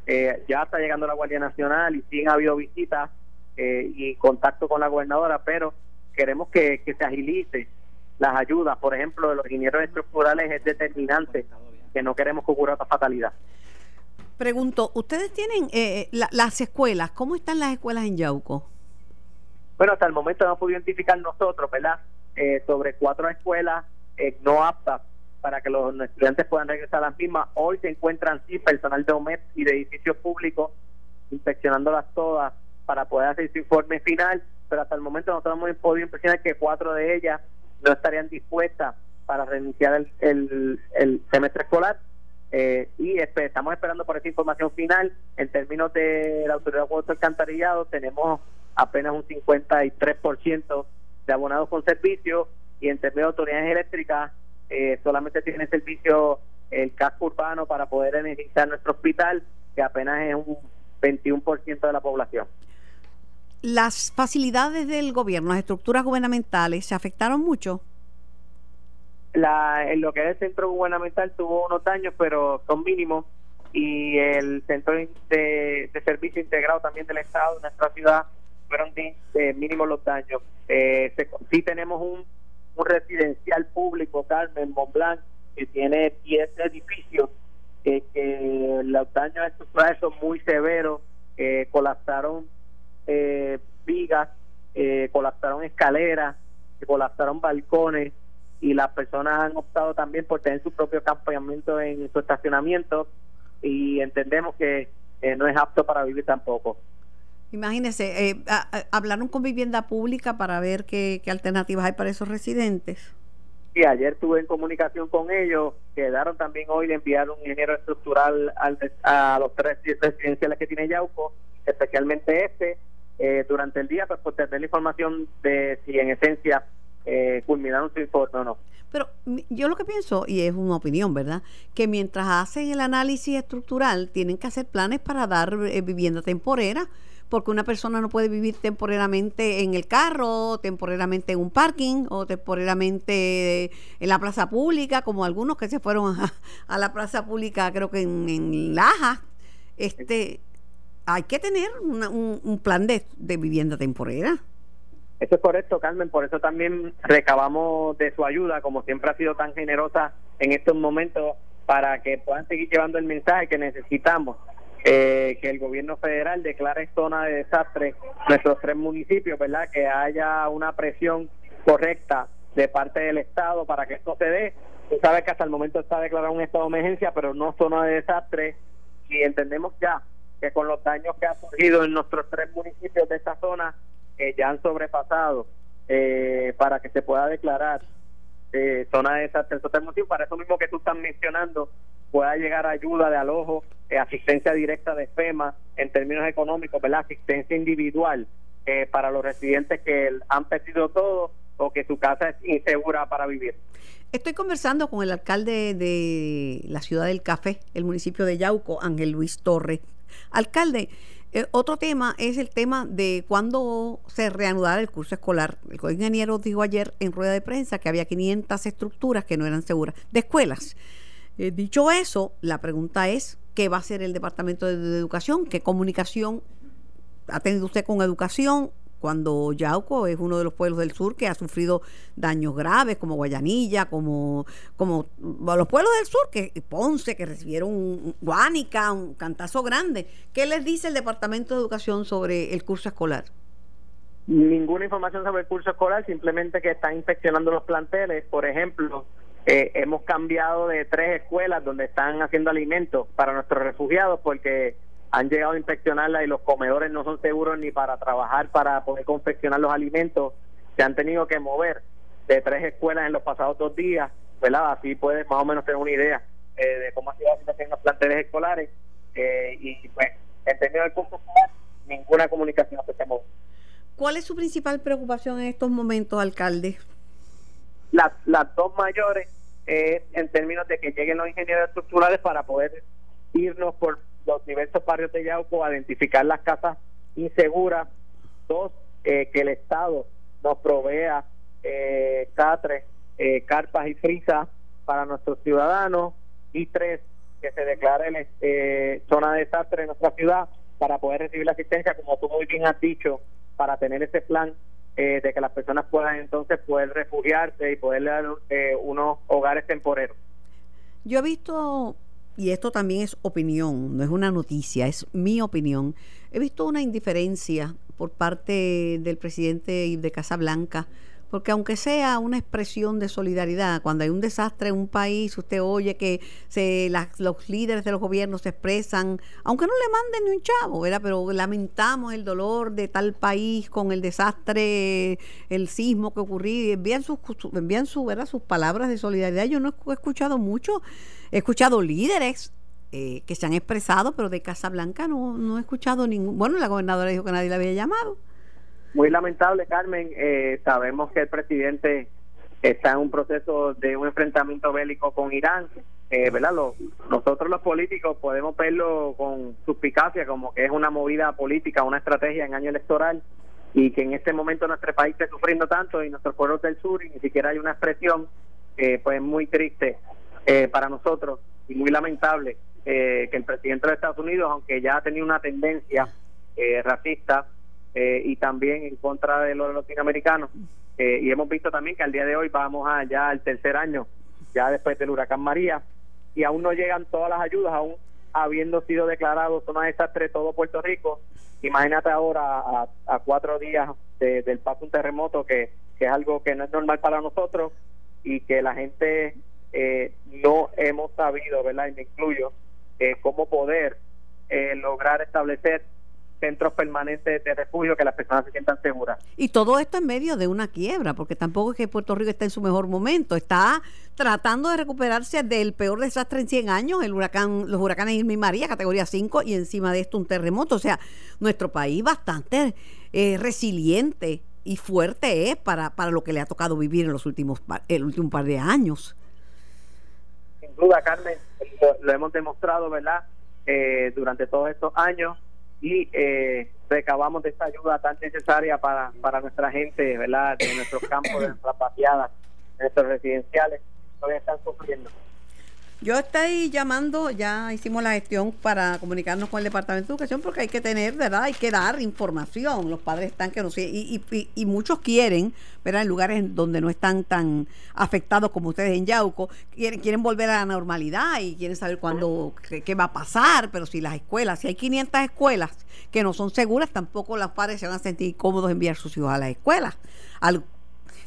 ya está llegando la Guardia Nacional y sí ha habido visitas y contacto con la gobernadora, pero queremos que, se agilice las ayudas. Por ejemplo, de los ingenieros estructurales es determinante que no queremos que ocurra otra fatalidad. Pregunto, ¿ustedes tienen las escuelas? ¿Cómo están las escuelas en Yauco? Bueno, hasta el momento no hemos podido identificar nosotros, ¿verdad? Eh, sobre cuatro escuelas eh, no aptas para que los estudiantes puedan regresar a las mismas. Hoy se encuentran sí personal de OMED y de edificios públicos inspeccionándolas todas para poder hacer su informe final, pero hasta el momento nosotros hemos podido impresionar que cuatro de ellas no estarían dispuestas para reiniciar el, el, semestre escolar eh, y estamos esperando por esa información final. En términos de la autoridad de alcantarillado, tenemos apenas un 53% de abonados con servicio y en términos de autoridades eléctricas eh, solamente tiene servicio el casco urbano para poder energizar nuestro hospital, que apenas es un 21% de la población. ¿Las facilidades del gobierno, las estructuras gubernamentales, se afectaron mucho? La, en lo que es el centro gubernamental tuvo unos daños, pero son mínimos, y el centro de, servicio integrado también del Estado de nuestra ciudad fueron de, mínimo los daños. Eh, sí tenemos un, un residencial público, Carmen Montblanc, que tiene 10 edificios, eh, que los daños estructurales son muy severos, eh, colapsaron eh, vigas, eh, colapsaron escaleras, colapsaron balcones y las personas han optado también por tener su propio campamento en su estacionamiento y entendemos que no es apto para vivir tampoco. Imagínese, eh, hablaron con vivienda pública para ver qué, alternativas hay para esos residentes. Sí, ayer estuve en comunicación con ellos, quedaron también hoy de enviar un ingeniero estructural a los tres residenciales que tiene Yauco, especialmente este, eh, durante el día, pues, pues tener la información de si en esencia eh, culminaron su informe no. Pero yo lo que pienso, y es una opinión, ¿verdad? Que mientras hacen el análisis estructural, tienen que hacer planes para dar eh, vivienda temporera porque una persona no puede vivir temporalmente en el carro, temporalmente en un parking o temporalmente en la plaza pública, como algunos que se fueron a, la plaza pública, creo que en, Laja. Este, hay que tener un, plan de, vivienda temporera. Eso es correcto, Carmen. Por eso también recabamos de su ayuda, como siempre ha sido tan generosa en estos momentos, para que puedan seguir llevando el mensaje que necesitamos eh, que el gobierno federal declare zona de desastre nuestros tres municipios, ¿verdad? Que haya una presión correcta de parte del Estado para que esto se dé. Tú sabes que hasta el momento está declarado un estado de emergencia, pero no zona de desastre. Y entendemos ya que con los daños que ha surgido en nuestros tres municipios de esta zona, que ya han sobrepasado eh, para que se pueda declarar eh, zona de desastre. Entonces, para eso mismo que tú estás mencionando, pueda llegar ayuda de alojo, eh, asistencia directa de FEMA en términos económicos, ¿verdad? asistencia individual eh, para los residentes que han perdido todo o que su casa es insegura para vivir. Estoy conversando con el alcalde de la ciudad del Café, el municipio de Yauco, Ángel Luis Torres. Alcalde, eh, otro tema es el tema de cuándo se reanudará el curso escolar. El ingeniero dijo ayer en rueda de prensa que había 500 estructuras que no eran seguras, de escuelas. Eh, dicho eso, la pregunta es, ¿qué va a hacer el Departamento de Educación? ¿Qué comunicación ha tenido usted con educación? Cuando Yauco es uno de los pueblos del sur que ha sufrido daños graves, como Guayanilla, como, como los pueblos del sur, que Ponce, que recibieron un, Guánica, un cantazo grande. ¿Qué les dice el Departamento de Educación sobre el curso escolar? Ninguna información sobre el curso escolar, simplemente que están inspeccionando los planteles. Por ejemplo, eh, hemos cambiado de tres escuelas donde están haciendo alimentos para nuestros refugiados porque han llegado a inspeccionarla y los comedores no son seguros ni para trabajar, para poder confeccionar los alimentos. Se han tenido que mover de tres escuelas en los pasados dos días, ¿verdad? Así puedes más o menos tener una idea eh, de cómo ha sido la situación en los planteles escolares. Eh, y pues, en términos del curso escolar, ninguna comunicación que se ¿Cuál es su principal preocupación en estos momentos, alcalde? Las, las dos mayores, eh, en términos de que lleguen los ingenieros estructurales para poder irnos por los diversos barrios de Yauco, identificar las casas inseguras. Dos, eh, que el Estado nos provea eh, catres, eh, carpas y frisas para nuestros ciudadanos. Y tres, que se declare eh, zona de desastre en nuestra ciudad para poder recibir la asistencia, como tú muy bien has dicho, para tener ese plan eh, de que las personas puedan entonces poder refugiarse y poder dar unos hogares temporeros. Yo he visto y esto también es opinión, no es una noticia, es mi opinión. He visto una indiferencia por parte del presidente de Casablanca, porque aunque sea una expresión de solidaridad, cuando hay un desastre en un país, usted oye que se, los líderes de los gobiernos se expresan, aunque no le manden ni un chavo, ¿verdad? pero lamentamos el dolor de tal país con el desastre, el sismo que ocurrió, envían sus, envían ¿verdad? sus palabras de solidaridad. Yo no he escuchado mucho He escuchado líderes eh, que se han expresado, pero de Casablanca no, no he escuchado ningún. Bueno, la gobernadora dijo que nadie la había llamado. Muy lamentable, Carmen. Eh, sabemos que el presidente está en un proceso de un enfrentamiento bélico con Irán. Eh, ¿verdad? nosotros los políticos podemos verlo con suspicacia como que es una movida política, una estrategia en año electoral y que en este momento nuestro país esté sufriendo tanto y nuestros pueblos del sur y ni siquiera hay una expresión, eh, pues muy triste eh, para nosotros y muy lamentable eh, que el presidente de Estados Unidos, aunque ya ha tenido una tendencia eh, racista y también en contra de los latinoamericanos, y hemos visto también que al día de hoy vamos allá al tercer año, ya después del huracán María, y aún no llegan todas las ayudas, aún habiendo sido declarado zona de desastre todo Puerto Rico. Imagínate ahora a, cuatro días del paso un terremoto que, que es algo que no es normal para nosotros y que la gente eh, no hemos sabido, ¿verdad? Y me incluyo, eh, cómo poder eh, lograr establecer centros permanentes de refugio que las personas se sientan seguras. Y todo esto en medio de una quiebra, porque tampoco es que Puerto Rico está en su mejor momento, está tratando de recuperarse del peor desastre en 100 años, el huracán, los huracanes Irma y María, categoría 5, y encima de esto un terremoto. O sea, nuestro país bastante resiliente y fuerte es para, para lo que le ha tocado vivir en los últimos el último par de años duda, Carmen, lo, hemos demostrado, ¿verdad? Eh, durante todos estos años y eh, recabamos de esta ayuda tan necesaria para, para nuestra gente, ¿verdad? De nuestros campos, de nuestras paseadas, de nuestros residenciales, todavía están sufriendo. Yo estoy llamando, ya hicimos la gestión para comunicarnos con el Departamento de Educación porque hay que tener, ¿verdad? Hay que dar información. Los padres están que no sé, y, y, y, muchos quieren, ¿verdad? En lugares donde no están tan afectados como ustedes en Yauco, quieren, quieren volver a la normalidad y quieren saber cuándo, qué, va a pasar, pero si las escuelas, si hay 500 escuelas que no son seguras, tampoco los padres se van a sentir cómodos enviar sus hijos a las escuelas.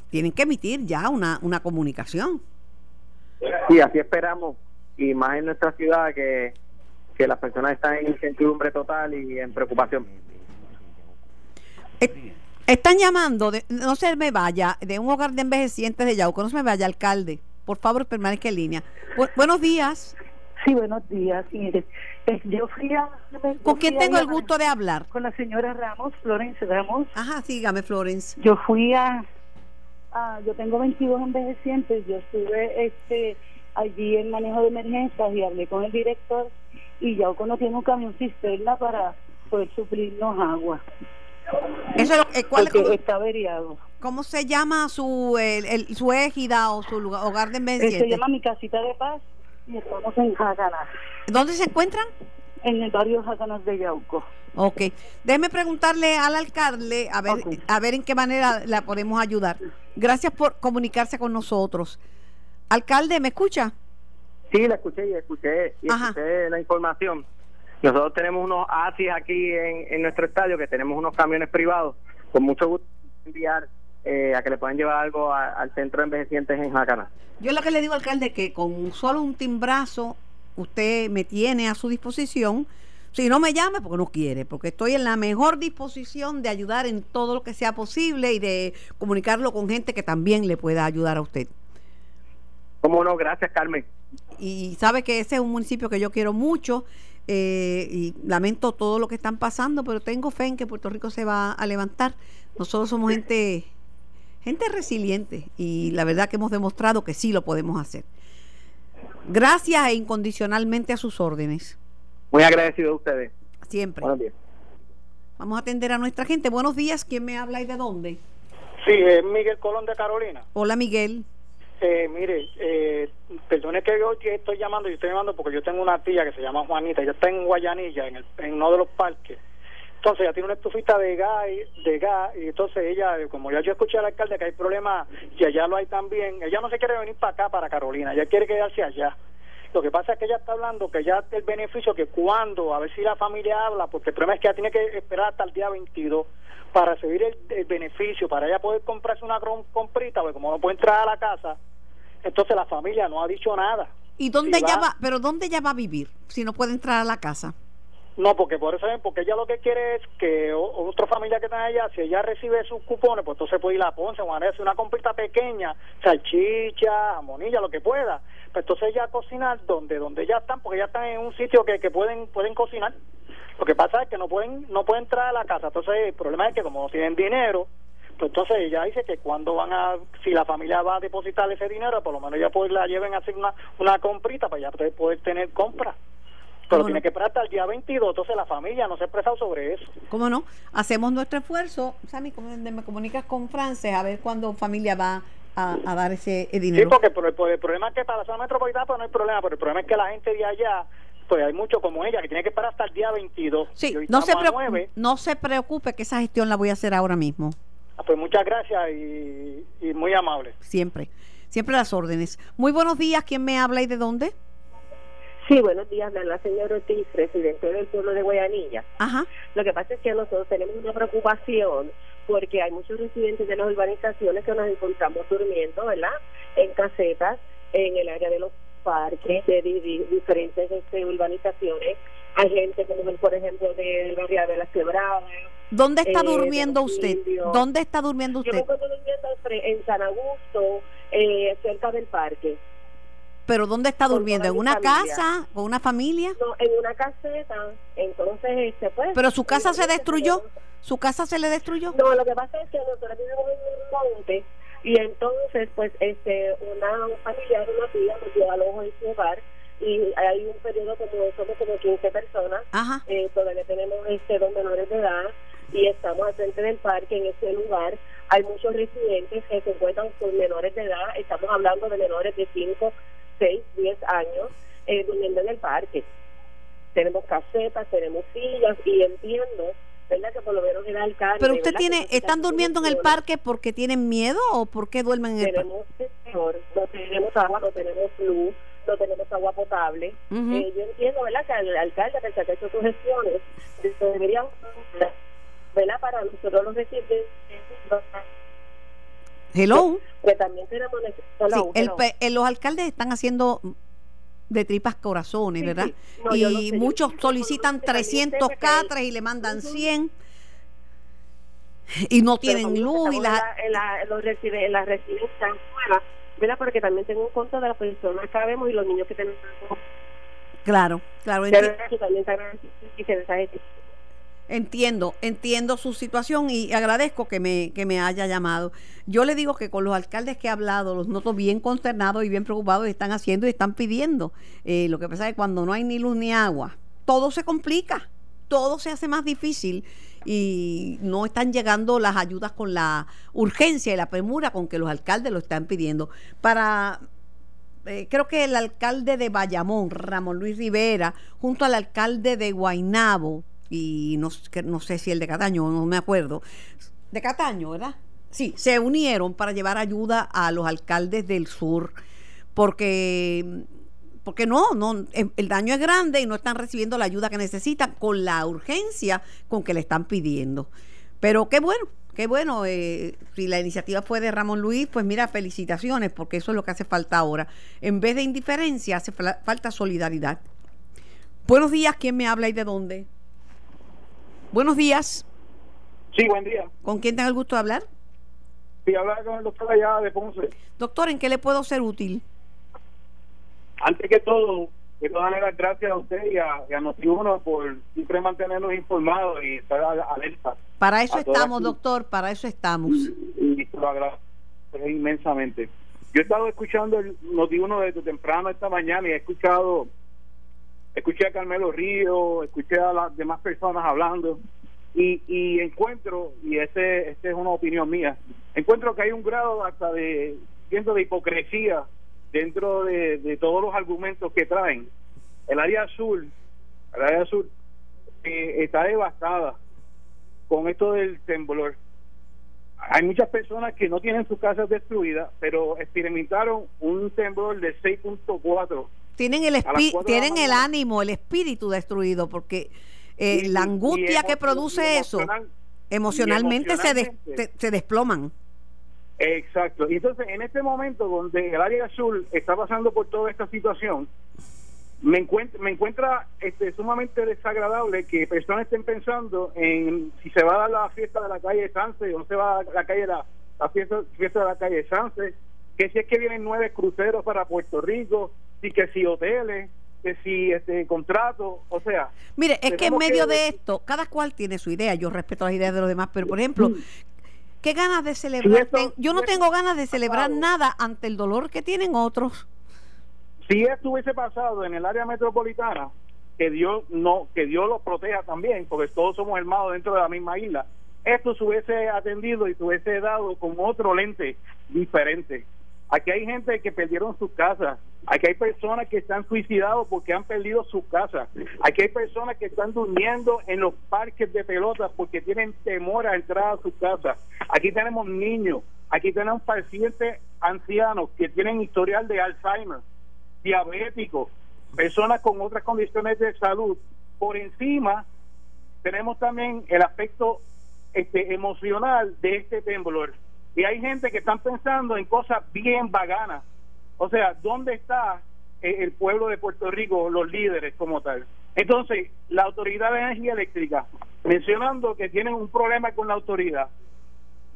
tienen que emitir ya una, una comunicación. Sí, así esperamos y más en nuestra ciudad que, que las personas están en incertidumbre total y en preocupación. Eh, están llamando, de, no se me vaya, de un hogar de envejecientes de Yauco, no se me vaya, alcalde. Por favor, permanezca en línea. buenos días. Sí, buenos días. Mire, eh, yo fui a... ¿Con quién fui tengo a- el gusto de hablar? Con la señora Ramos, Florence Ramos. Ajá, sígame, Florence. Yo fui a... a- yo tengo 22 envejecientes. Yo estuve este allí en manejo de emergencias y hablé con el director y ya no tiene un camión cisterna para poder suplirnos agua. Eso es lo- eh, ¿cuál- Porque cómo, está averiado. cómo se llama su, el, el- su égida o su lugar- hogar de Eh, envejecientes? se llama Mi Casita de Paz y estamos en Jaganas, ¿Dónde se encuentran? En el barrio Jaganas de Yauco. Ok. Déjeme preguntarle al alcalde a ver, Ok. a ver en qué manera la podemos ayudar. Gracias por comunicarse con nosotros. Alcalde, ¿me escucha? Sí, la escuché y escuché, y escuché la información. Nosotros tenemos unos ASIS aquí en, en nuestro estadio, que tenemos unos camiones privados. Con mucho gusto enviar eh, a que le puedan llevar algo a- al centro de envejecientes en Jacana. Yo lo que le digo, alcalde, que con solo un timbrazo usted me tiene a su disposición. Si no me llame, porque no quiere, porque estoy en la mejor disposición de ayudar en todo lo que sea posible y de comunicarlo con gente que también le pueda ayudar a usted. ¿Cómo no? Gracias, Carmen. y sabe que ese es un municipio que yo quiero mucho eh, y lamento todo lo que están pasando, pero tengo fe en que Puerto Rico se va a levantar. Nosotros somos gente, gente resiliente y la verdad que hemos demostrado que sí lo podemos hacer. Gracias e incondicionalmente a sus órdenes, Muy agradecido de ustedes. siempre. Buenos días. Vamos a atender a nuestra gente. Buenos días, ¿quién me habla y de dónde? Sí, es Miguel Colón de Carolina. Hola Miguel. Eh, mire, eh, perdone que yo estoy llamando, yo estoy llamando porque yo tengo una tía que se llama Juanita, ella está en Guayanilla, en, el, en uno de los parques. Entonces ella tiene una estufita de gas, de gas y entonces ella, como ya yo escuché al alcalde que hay problemas y allá lo hay también, ella no se quiere venir para acá, para Carolina, ella quiere quedarse allá. Lo que pasa es que ella está hablando que ya el beneficio que cuando, a ver si la familia habla, porque el problema es que ella tiene que esperar hasta el día 22 para recibir el, el beneficio, para ella poder comprarse una comprita, porque como no puede entrar a la casa, entonces la familia no ha dicho nada. ¿Y dónde Si ella va- va? Pero ¿dónde ella va a vivir si no puede entrar a la casa? No, porque por eso, porque ella lo que quiere es que otra familia que está allá, si ella recibe sus cupones, pues entonces puede ir a Ponce, o hacer una comprita pequeña, salchicha, jamonilla, lo que pueda. Pues entonces ella cocinar donde donde ya están, porque ya están en un sitio que, que pueden pueden cocinar. Lo que pasa es que no pueden no pueden entrar a la casa. Entonces el problema es que como no tienen dinero, pues entonces ella dice que cuando van a, si la familia va a depositar ese dinero, por lo menos ya pues la lleven a hacer una, una comprita para ya poder tener compra. Pero ¿Cómo tiene no? que esperar hasta el día 22, entonces la familia no se ha expresado sobre eso. ¿Cómo no? Hacemos nuestro esfuerzo. Sammy, ¿cómo me comunicas con Frances a ver cuándo familia va a, a dar ese eh, Sí, dinero? porque por el, el problema es que para la zona metropolitana pues no hay problema, pero el problema es que la gente de allá, pues hay mucho como ella, que tiene que esperar hasta el día 22. Sí, no se, preocupe, 9. no se preocupe que esa gestión la voy a hacer ahora mismo, Ah, Pues muchas gracias y, y muy amable. siempre. Siempre las órdenes. Muy buenos días, ¿quién me habla y de dónde? Sí, buenos días, me habla la señora Ortiz, residente del pueblo de Guayanilla. Ajá. Lo que pasa es que nosotros tenemos una preocupación porque hay muchos residentes de las urbanizaciones que nos encontramos durmiendo, ¿verdad? En casetas, en el área de los parques, de di- di- diferentes este, urbanizaciones. Hay gente como por ejemplo del barrio de las Quebradas. ¿Dónde está Eh, durmiendo usted? indios. ¿Dónde está durmiendo Yo usted? me encuentro durmiendo en San Augusto, eh, cerca del parque. ¿Pero dónde está durmiendo? ¿En una familia. casa? ¿Con una familia? No, en una caseta, entonces, este, pues... ¿Pero su casa se destruyó? ¿Su casa se le destruyó? No, lo que pasa es que nosotros vivimos en un monte y entonces, pues, este, una un familiar, una tía, nos dio al ojo en su hogar y hay un periodo como, somos como 15 personas, Ajá. eh, todavía tenemos este, dos menores de edad y estamos al frente del parque en ese lugar. Hay muchos residentes que se encuentran con menores de edad, estamos hablando de menores de 5, 6, 10 años, eh, durmiendo en el parque. Tenemos casetas, tenemos sillas y entiendo, ¿verdad? Que por lo menos el alcalde... ¿Pero usted ¿verdad? tiene, están durmiendo en el parque porque tienen miedo o porque duermen en el parque? Tenemos no tenemos agua, no tenemos luz, no tenemos agua potable. Ujú. Eh, yo entiendo, ¿verdad? Que el alcalde, que ha hecho sus gestiones, debería, ¿verdad? Para nosotros los residentes, Hello. Que también tenemos. Sí, el pe- eh, los alcaldes están haciendo de tripas corazones, Sí, ¿verdad? sí. No, y muchos solicitan conozco también 300 gente que hay- catres y le mandan Ujú. 100 y no tienen luz y las... en, la, en, la, en residencias fuera, ¿verdad? Porque también tengo un conto de las personas que vemos y los niños que tenemos. Claro, claro. Pero también agradece y se. Entiendo, entiendo su situación y agradezco que me, que me haya llamado. Yo le digo que con los alcaldes que he hablado, los noto bien consternados y bien preocupados están haciendo y están pidiendo. Eh, lo que pasa es que cuando no hay ni luz ni agua, todo se complica, todo se hace más difícil y no están llegando las ayudas con la urgencia y la premura con que los alcaldes lo están pidiendo. Para eh, creo que el alcalde de Bayamón, Ramón Luis Rivera, junto al alcalde de Guainabo, y no, no sé si el de Cataño, no me acuerdo, de Cataño, ¿verdad? Sí, se unieron para llevar ayuda a los alcaldes del sur, porque porque no, no, el el daño es grande y no están recibiendo la ayuda que necesitan con la urgencia con que le están pidiendo. Pero qué bueno, qué bueno. eh, si la iniciativa fue de Ramón Luis, pues mira, felicitaciones, porque eso es lo que hace falta ahora. En vez de indiferencia, hace falta solidaridad. Buenos días, ¿quién me habla y de dónde? Buenos días, Sí, buen día. ¿con quién tengo el gusto de hablar? Sí, hablar con el doctor allá de Ponce. Doctor, ¿en qué le puedo ser útil? Antes que todo, quiero darle las gracias a usted y a, y a Notiuno por siempre mantenernos informados y estar alerta. Para eso todas estamos, doctor, para eso estamos. y te lo agradezco inmensamente. Yo he estado escuchando el Notiuno desde temprano esta mañana y he escuchado, escuché a Carmelo Río, escuché a las demás personas hablando y, y encuentro, y este, este es una opinión mía, encuentro que hay un grado hasta de, siento de hipocresía dentro de, todos los argumentos que traen. El área azul, el área azul eh, está devastada con esto del temblor hay muchas personas que no tienen sus casas destruidas, pero experimentaron un temblor de 6.4. Tienen el, espi- tienen el ánimo, el espíritu destruido, porque eh, Y- la angustia que produce eso, emocional- emocionalmente, se, des- se- desploman. Exacto. Y entonces, en este momento donde el área azul está pasando por toda esta situación, me encuentra, me encuentra este, sumamente desagradable que personas estén pensando en si se va a dar la fiesta de la calle Sanse o no se va a dar la calle la, la fiesta, fiesta de la calle Sanse, que si es que vienen nueve cruceros para Puerto Rico, y que si hoteles, que si este contratos, o sea, Mire, es que en medio que- de esto, cada cual tiene su idea. Yo respeto las ideas de los demás, pero por ejemplo, ¿qué ganas de celebrar? esto- Ten- Yo no si esto tengo ganas de celebrar pasado- nada ante el dolor que tienen otros. si esto hubiese pasado en el área metropolitana que Dios no que Dios los proteja también porque todos somos hermanos dentro de la misma isla esto se hubiese atendido y se hubiese dado con otro lente diferente aquí hay gente que perdieron sus casas aquí hay personas que están suicidados porque han perdido sus casas aquí hay personas que están durmiendo en los parques de pelotas porque tienen temor a entrar a sus casas aquí tenemos niños aquí tenemos pacientes ancianos que tienen historial de Alzheimer diabéticos, personas con otras condiciones de salud. Por encima tenemos también el aspecto este, emocional de este temblor. Y hay gente que están pensando en cosas bien vaganas. O sea, ¿dónde está eh, el pueblo de Puerto Rico, los líderes como tal? Entonces, la Autoridad de Energía Eléctrica, mencionando que tienen un problema con la autoridad,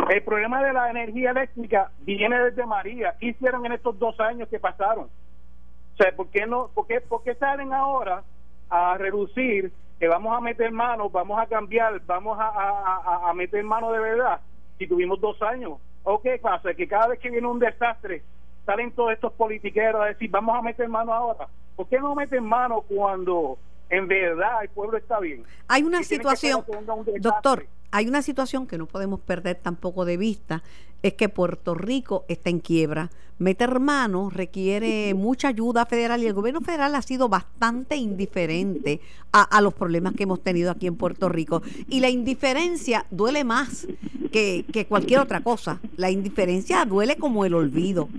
el problema de la energía eléctrica viene desde María. ¿Qué hicieron en estos dos años que pasaron? O sea, ¿por qué, no, por qué, por qué salen ahora a reducir que vamos a meter manos, vamos a cambiar, vamos a- a meter mano de verdad? Si tuvimos dos años. ¿O qué pasa? Que cada vez que viene un desastre salen todos estos politiqueros a decir, vamos a meter mano ahora. ¿Por qué no meten mano cuando en verdad el pueblo está bien? Hay una situación, un doctor, hay una situación que no podemos perder tampoco de vista, es que Puerto Rico está en quiebra. Meter mano requiere mucha ayuda federal y el gobierno federal ha sido bastante indiferente a, a los problemas que hemos tenido aquí en Puerto Rico. Y la indiferencia duele más que, que cualquier otra cosa. La indiferencia duele como el olvido.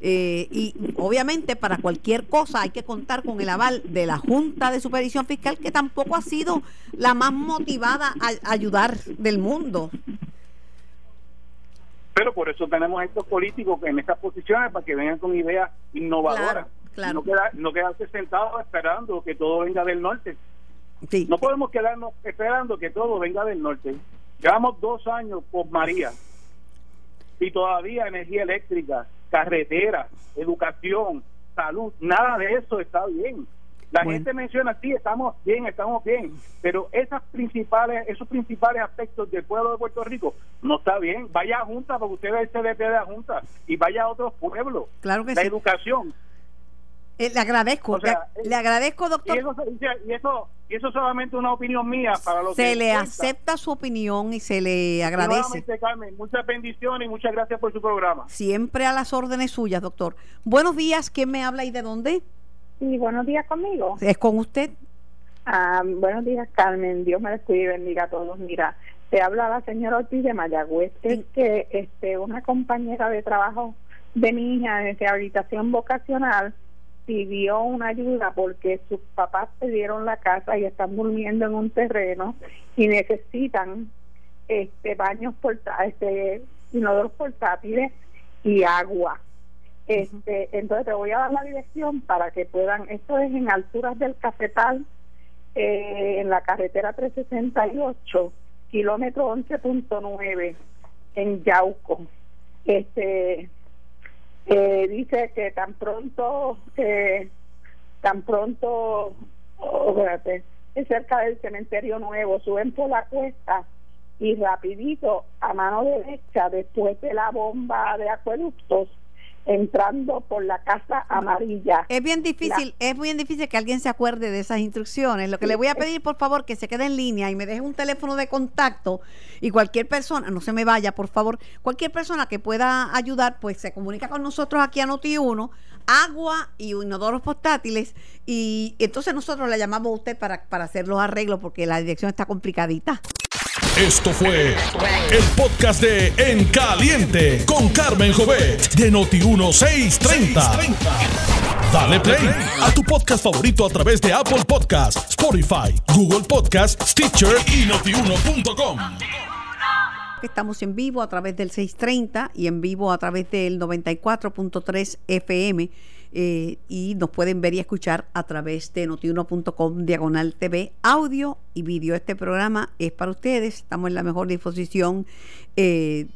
Eh, y obviamente para cualquier cosa hay que contar con el aval de la Junta de Supervisión Fiscal, que tampoco ha sido la más motivada a ayudar del mundo. Pero por eso tenemos estos políticos en estas posiciones para que vengan con ideas innovadoras. Claro, claro. No, queda- no quedarse sentados esperando que todo venga del norte. Sí. No podemos quedarnos esperando que todo venga del norte. Llevamos dos años por María y todavía energía eléctrica, carretera, educación, salud, nada de eso está bien. La Bueno. gente menciona, sí, estamos bien, estamos bien, pero esas principales, esos principales aspectos del pueblo de Puerto Rico no está bien. Vaya a Junta, porque usted es el CDP de la Junta, y vaya a otros pueblos. Claro que la sí. educación. Eh, le agradezco, O sea, le, le agradezco, Y doctor. eso, y eso, y eso es solamente una opinión mía para los Se que le cuenta. acepta su opinión y se le agradece. Carmen, muchas bendiciones y muchas gracias por su programa. Siempre a las órdenes suyas, doctor. Buenos días, ¿quién me habla y de dónde? Sí, buenos días conmigo. Es con usted. Ah, buenos días, Carmen. Dios me les cuide y bendiga a todos. Mira, te habla la señora Ortiz de Mayagüez. Es que este, una compañera de trabajo de mi hija de rehabilitación vocacional pidió una ayuda porque sus papás perdieron la casa y están durmiendo en un terreno y necesitan este baños portátiles, este, inodoros portátiles y agua. Este, entonces te voy a dar la dirección para que puedan, esto es en alturas del cafetal, eh, en la carretera 368, kilómetro 11.9, en Yauco. Este, eh, dice que tan pronto, eh, tan pronto, oh, es cerca del cementerio nuevo, suben por la cuesta y rapidito a mano derecha, después de la bomba de acueductos, entrando por la casa amarilla. Es bien difícil, es bien difícil que alguien se acuerde de esas instrucciones. Lo que le voy a pedir, por favor, que se quede en línea y me deje un teléfono de contacto y cualquier persona, no se me vaya, por favor, cualquier persona que pueda ayudar, pues se comunica con nosotros aquí a Noti1, agua y inodoros portátiles y entonces nosotros le llamamos a usted para, para hacer los arreglos porque la dirección está complicadita. Esto fue el podcast de En Caliente con Carmen Jovet de Noti1630. Dale play a tu podcast favorito a través de Apple Podcasts, Spotify, Google Podcasts, Stitcher y notiuno.com. Estamos en vivo a través del 630 y en vivo a través del 94.3 FM eh, y nos pueden ver y escuchar a través de notiuno.com diagonal TV, audio y vídeo. Este programa es para ustedes, estamos en la mejor disposición, eh,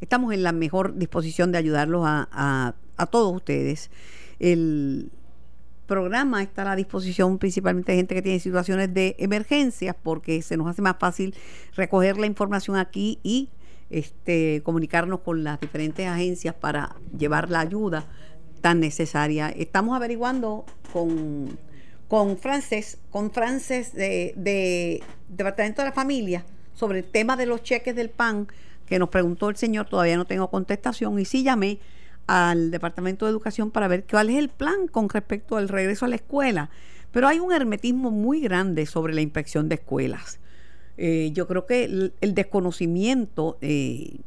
estamos en la mejor disposición de ayudarlos a, a- a todos ustedes. El programa está a la disposición principalmente de gente que tiene situaciones de emergencias porque se nos hace más fácil recoger la información aquí y este comunicarnos con las diferentes agencias para llevar la ayuda tan necesaria. Estamos averiguando con con Frances, con Frances de, de Departamento de la Familia sobre el tema de los cheques del PAN que nos preguntó el señor, todavía no tengo contestación y sí llamé al Departamento de Educación para ver cuál es el plan con respecto al regreso a la escuela. Pero hay un hermetismo muy grande sobre la inspección de escuelas. Eh, yo creo que el, el desconocimiento eh,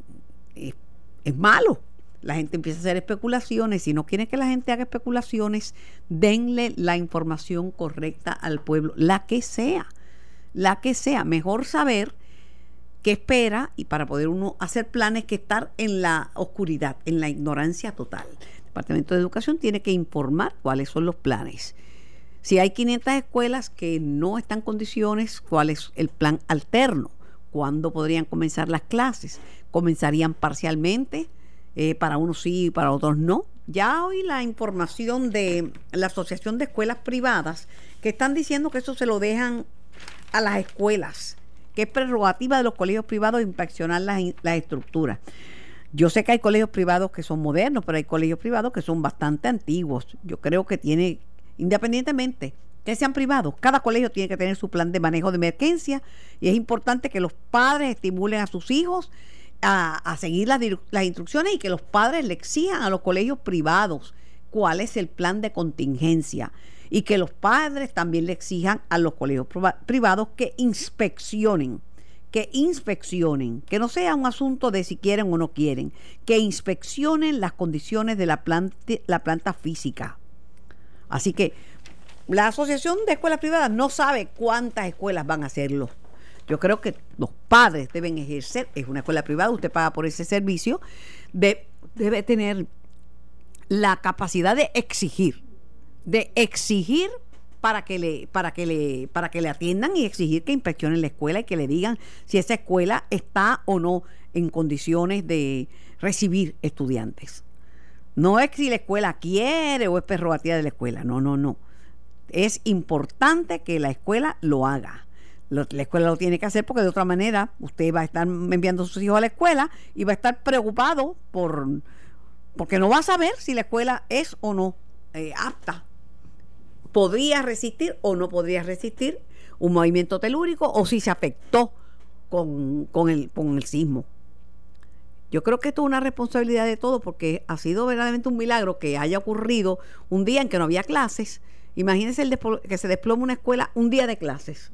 es, es malo. La gente empieza a hacer especulaciones. Si no quieren que la gente haga especulaciones, denle la información correcta al pueblo, la que sea, la que sea. Mejor saber qué espera y para poder uno hacer planes que estar en la oscuridad, en la ignorancia total. El Departamento de Educación tiene que informar cuáles son los planes. Si hay 500 escuelas que no están en condiciones, ¿cuál es el plan alterno? ¿Cuándo podrían comenzar las clases? ¿Comenzarían parcialmente? Eh, para unos sí y para otros no. Ya hoy la información de la Asociación de Escuelas Privadas que están diciendo que eso se lo dejan a las escuelas, que es prerrogativa de los colegios privados inspeccionar las, las estructuras. Yo sé que hay colegios privados que son modernos, pero hay colegios privados que son bastante antiguos. Yo creo que tiene, independientemente que sean privados, cada colegio tiene que tener su plan de manejo de emergencia y es importante que los padres estimulen a sus hijos a, seguir las, las instrucciones y que los padres le exijan a los colegios privados cuál es el plan de contingencia y que los padres también le exijan a los colegios priva- privados que inspeccionen que inspeccionen, que no sea un asunto de si quieren o no quieren, que inspeccionen las condiciones de la planta, la planta física. Así que la Asociación de Escuelas Privadas no sabe cuántas escuelas van a hacerlo. Yo creo que los padres deben ejercer, es una escuela privada, usted paga por ese servicio, de- debe tener la capacidad de exigir, de exigir para que le para que le para que le atiendan y exigir que inspeccionen la escuela y que le digan si esa escuela está o no en condiciones de recibir estudiantes. No es si la escuela quiere o es prerrogativa de la escuela, no, no, no. es importante que la escuela lo haga. La escuela lo tiene que hacer porque de otra manera usted va a estar enviando a sus hijos a la escuela y va a estar preocupado por porque no va a saber si la escuela es o no eh, apta. Podría resistir o no podría resistir un movimiento telúrico o si se afectó con, con, el, con el sismo. Yo creo que esto es una responsabilidad de todos porque ha sido verdaderamente un milagro que haya ocurrido un día en que no había clases. Imagínense el que se desplome una escuela un día de clases.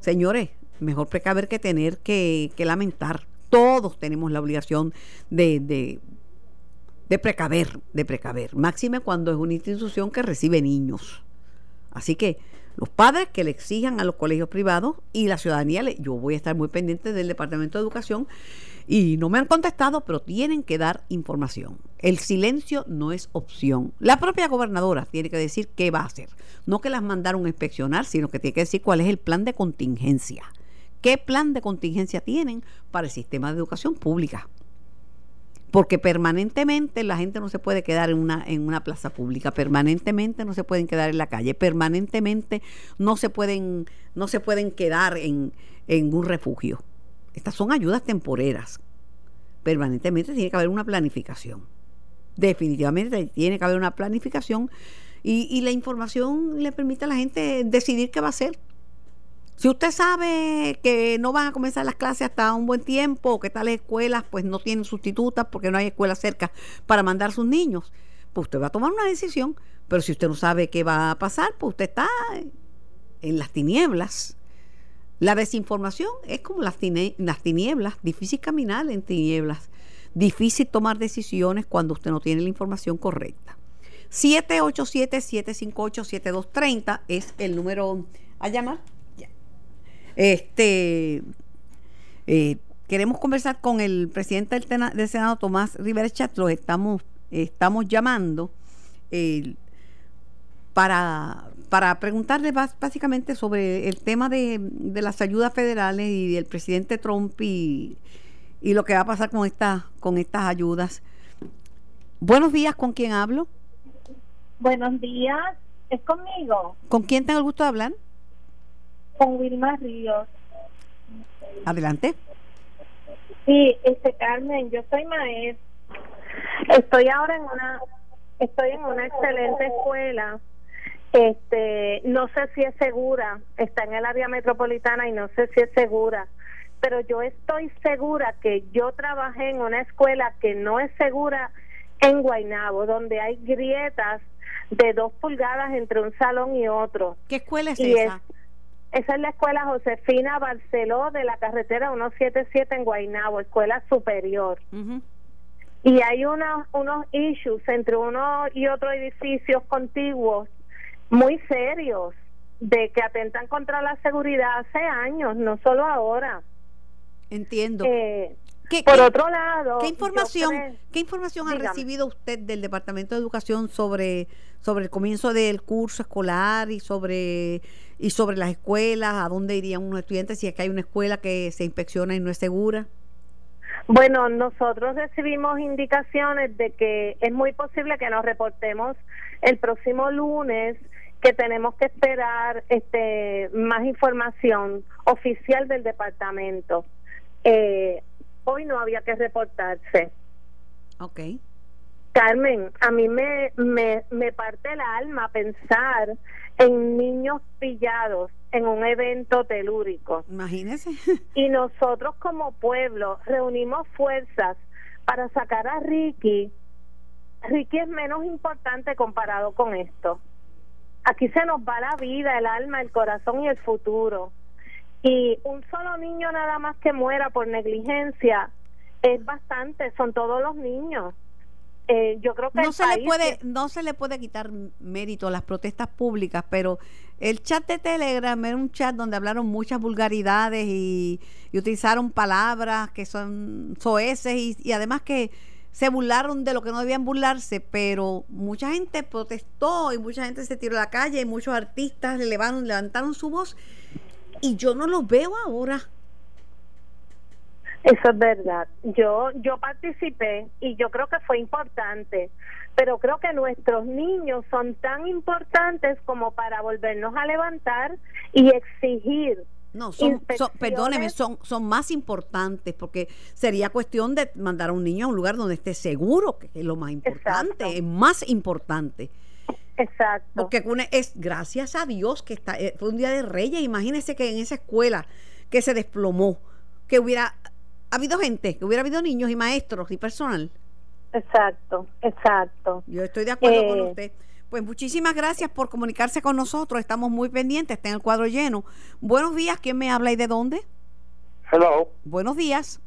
Señores, mejor precaver que tener que, lamentar. Todos tenemos la obligación de, de, de precaver, de precaver. Máxime cuando es una institución que recibe niños. Así que los padres que le exijan a los colegios privados y la ciudadanía, yo voy a estar muy pendiente del Departamento de Educación y no me han contestado, pero tienen que dar información. El silencio no es opción. La propia gobernadora tiene que decir qué va a hacer. No que las mandaron a inspeccionar, sino que tiene que decir cuál es el plan de contingencia. ¿Qué plan de contingencia tienen para el sistema de educación pública? porque permanentemente la gente no se puede quedar en una, en una plaza pública, permanentemente no se pueden quedar en la calle, permanentemente no se pueden, no se pueden quedar en, en un refugio. Estas son ayudas temporeras. Permanentemente tiene que haber una planificación. Definitivamente tiene que haber una planificación y, la información le permite a la gente decidir qué va a hacer. Si usted sabe que no van a comenzar las clases hasta un buen tiempo, que tales escuelas pues no tienen sustitutas porque no hay escuelas cerca para mandar a sus niños, pues usted va a tomar una decisión. Pero si usted no sabe qué va a pasar, pues usted está en las tinieblas. La desinformación es como las, las tinieblas, difícil caminar en tinieblas, difícil tomar decisiones cuando usted no tiene la información correcta. 787-758-7230 es el número a llamar. Este, eh, queremos conversar con el presidente del, Senado, Tomás Rivera Chat, lo estamos, estamos llamando para, para preguntarle básicamente sobre el tema de, las ayudas federales y del presidente Trump y, y lo que va a pasar con, esta, con estas ayudas. Buenos días, ¿con quién hablo? Buenos días, ¿es conmigo? ¿Con quién tengo el gusto de hablar? con Wilma Ríos. Adelante. Sí, este Carmen, yo soy maestra. Estoy ahora en una estoy en una excelente escuela. Este, no sé si es segura, está en el área metropolitana y no sé si es segura, pero yo estoy segura que yo trabajé en una escuela que no es segura en Guaynabo, donde hay grietas de dos pulgadas entre un salón y otro. ¿Qué escuela es esa? Esa es la escuela Josefina Barceló de la carretera 177 en Guaynabo, escuela superior. Y hay unos, unos issues entre uno y otro edificios contiguos muy serios de que atentan contra la seguridad hace años, no solo ahora. Entiendo. Eh, por otro lado, ¿qué información, ¿qué información ha recibido usted del Departamento de Educación sobre, sobre el comienzo del curso escolar y sobre, y sobre las escuelas? ¿A dónde irían unos estudiantes si es que hay una escuela que se inspecciona y no es segura? Bueno, nosotros recibimos indicaciones de que es muy posible que nos reportemos el próximo lunes que tenemos que esperar este más información oficial del departamento. Eh, hoy no había que reportarse. Ok. Carmen, a mí me, me, me parte el alma pensar en niños pillados en un evento telúrico. Imagínese. Y nosotros como pueblo reunimos fuerzas para sacar a Ricky. Ricky es menos importante comparado con esto. Aquí se nos va la vida, el alma, el corazón y el futuro. Y un solo niño nada más que muera por negligencia es bastante, son todos los niños. Eh, yo creo que no se le puede no se le puede quitar mérito a las protestas públicas pero el chat de Telegram era un chat donde hablaron muchas vulgaridades y, utilizaron palabras que son soeces y, y, además que se burlaron de lo que no debían burlarse pero mucha gente protestó y mucha gente se tiró a la calle y muchos artistas levantaron, levantaron su voz y yo no los veo ahora. Eso es verdad. Yo yo participé y yo creo que fue importante, pero creo que nuestros niños son tan importantes como para volvernos a levantar y exigir No, son, son- perdóneme, son, son más importantes porque sería cuestión de mandar a un niño a un lugar donde esté seguro, que es lo más importante, Exacto. es más importante. Exacto. Porque es gracias a Dios que está, eh, fue un día de Reyes. Imagínese que en esa escuela que se desplomó, que hubiera habido gente, que hubiera habido niños y maestros y personal. Exacto, exacto. Yo estoy de acuerdo con Eh, usted. Pues muchísimas gracias por comunicarse con nosotros. Estamos muy pendientes, está en el cuadro lleno. Buenos días, ¿quién me habla y de dónde? Hello. Buenos días.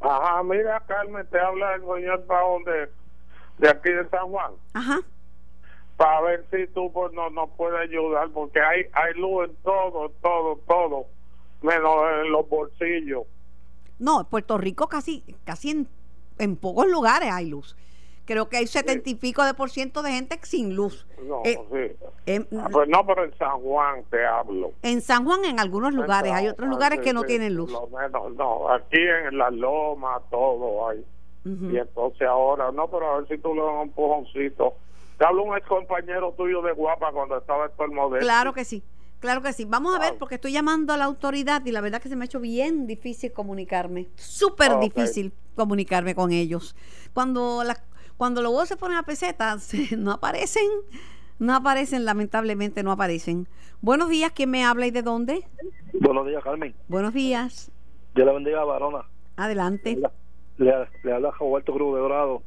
Ajá, mira, Carmen, te habla el señor Paón de, de aquí de San Juan. Ajá. Para ver si tú pues, no, nos puedes ayudar, porque hay, hay luz en todo, todo, todo, menos en los bolsillos. No, en Puerto Rico casi, casi en, en pocos lugares hay luz. Creo que hay setenta y pico de por ciento de gente sin luz. No, Eh, sí. em, Ah, Pues no, pero en San Juan te hablo. en San Juan en algunos lugares, hay otros Ah, lugares sí, que no sí, tienen luz. lo menos, no, aquí en la loma todo hay. Y entonces ahora, no, pero a ver si tú le das un empujoncito. Te hablo un ex compañero tuyo de Guapa cuando estaba en el modelo. Claro que sí, claro que sí. Vamos a ver, porque estoy llamando a la autoridad y la verdad que se me ha hecho bien difícil comunicarme. Súper Ok. difícil comunicarme con ellos. Cuando la, cuando los huevos se ponen a pesetas, no aparecen, no aparecen, lamentablemente no aparecen. Buenos días, ¿quién me habla y de dónde? Buenos días, Carmen. Buenos días, Dios la bendiga, varona. adelante. Le, le habla Roberto Cruz de Dorado.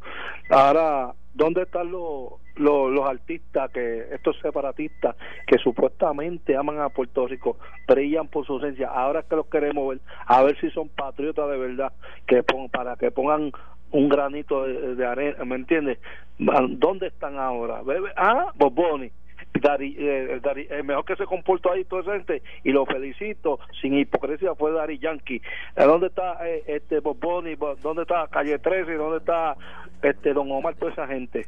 Ahora, ¿dónde están los, los, los artistas, que estos separatistas que supuestamente aman a Puerto Rico, brillan por su ausencia? Ahora es que los queremos ver, a ver si son patriotas de verdad, que pon- para que pongan un granito de, arena, ¿me entiendes? ¿Dónde están ahora? Bebe- Ah, Bob Bunny. Dari, eh, Dari- mejor que se comportó ahí toda esa gente y lo felicito sin hipocresía fue Dari Yankee ¿Eh, ¿dónde está eh, este Bob Bunny? Bo- ¿dónde está Calle 13? ¿dónde está este Don Omar? toda esa gente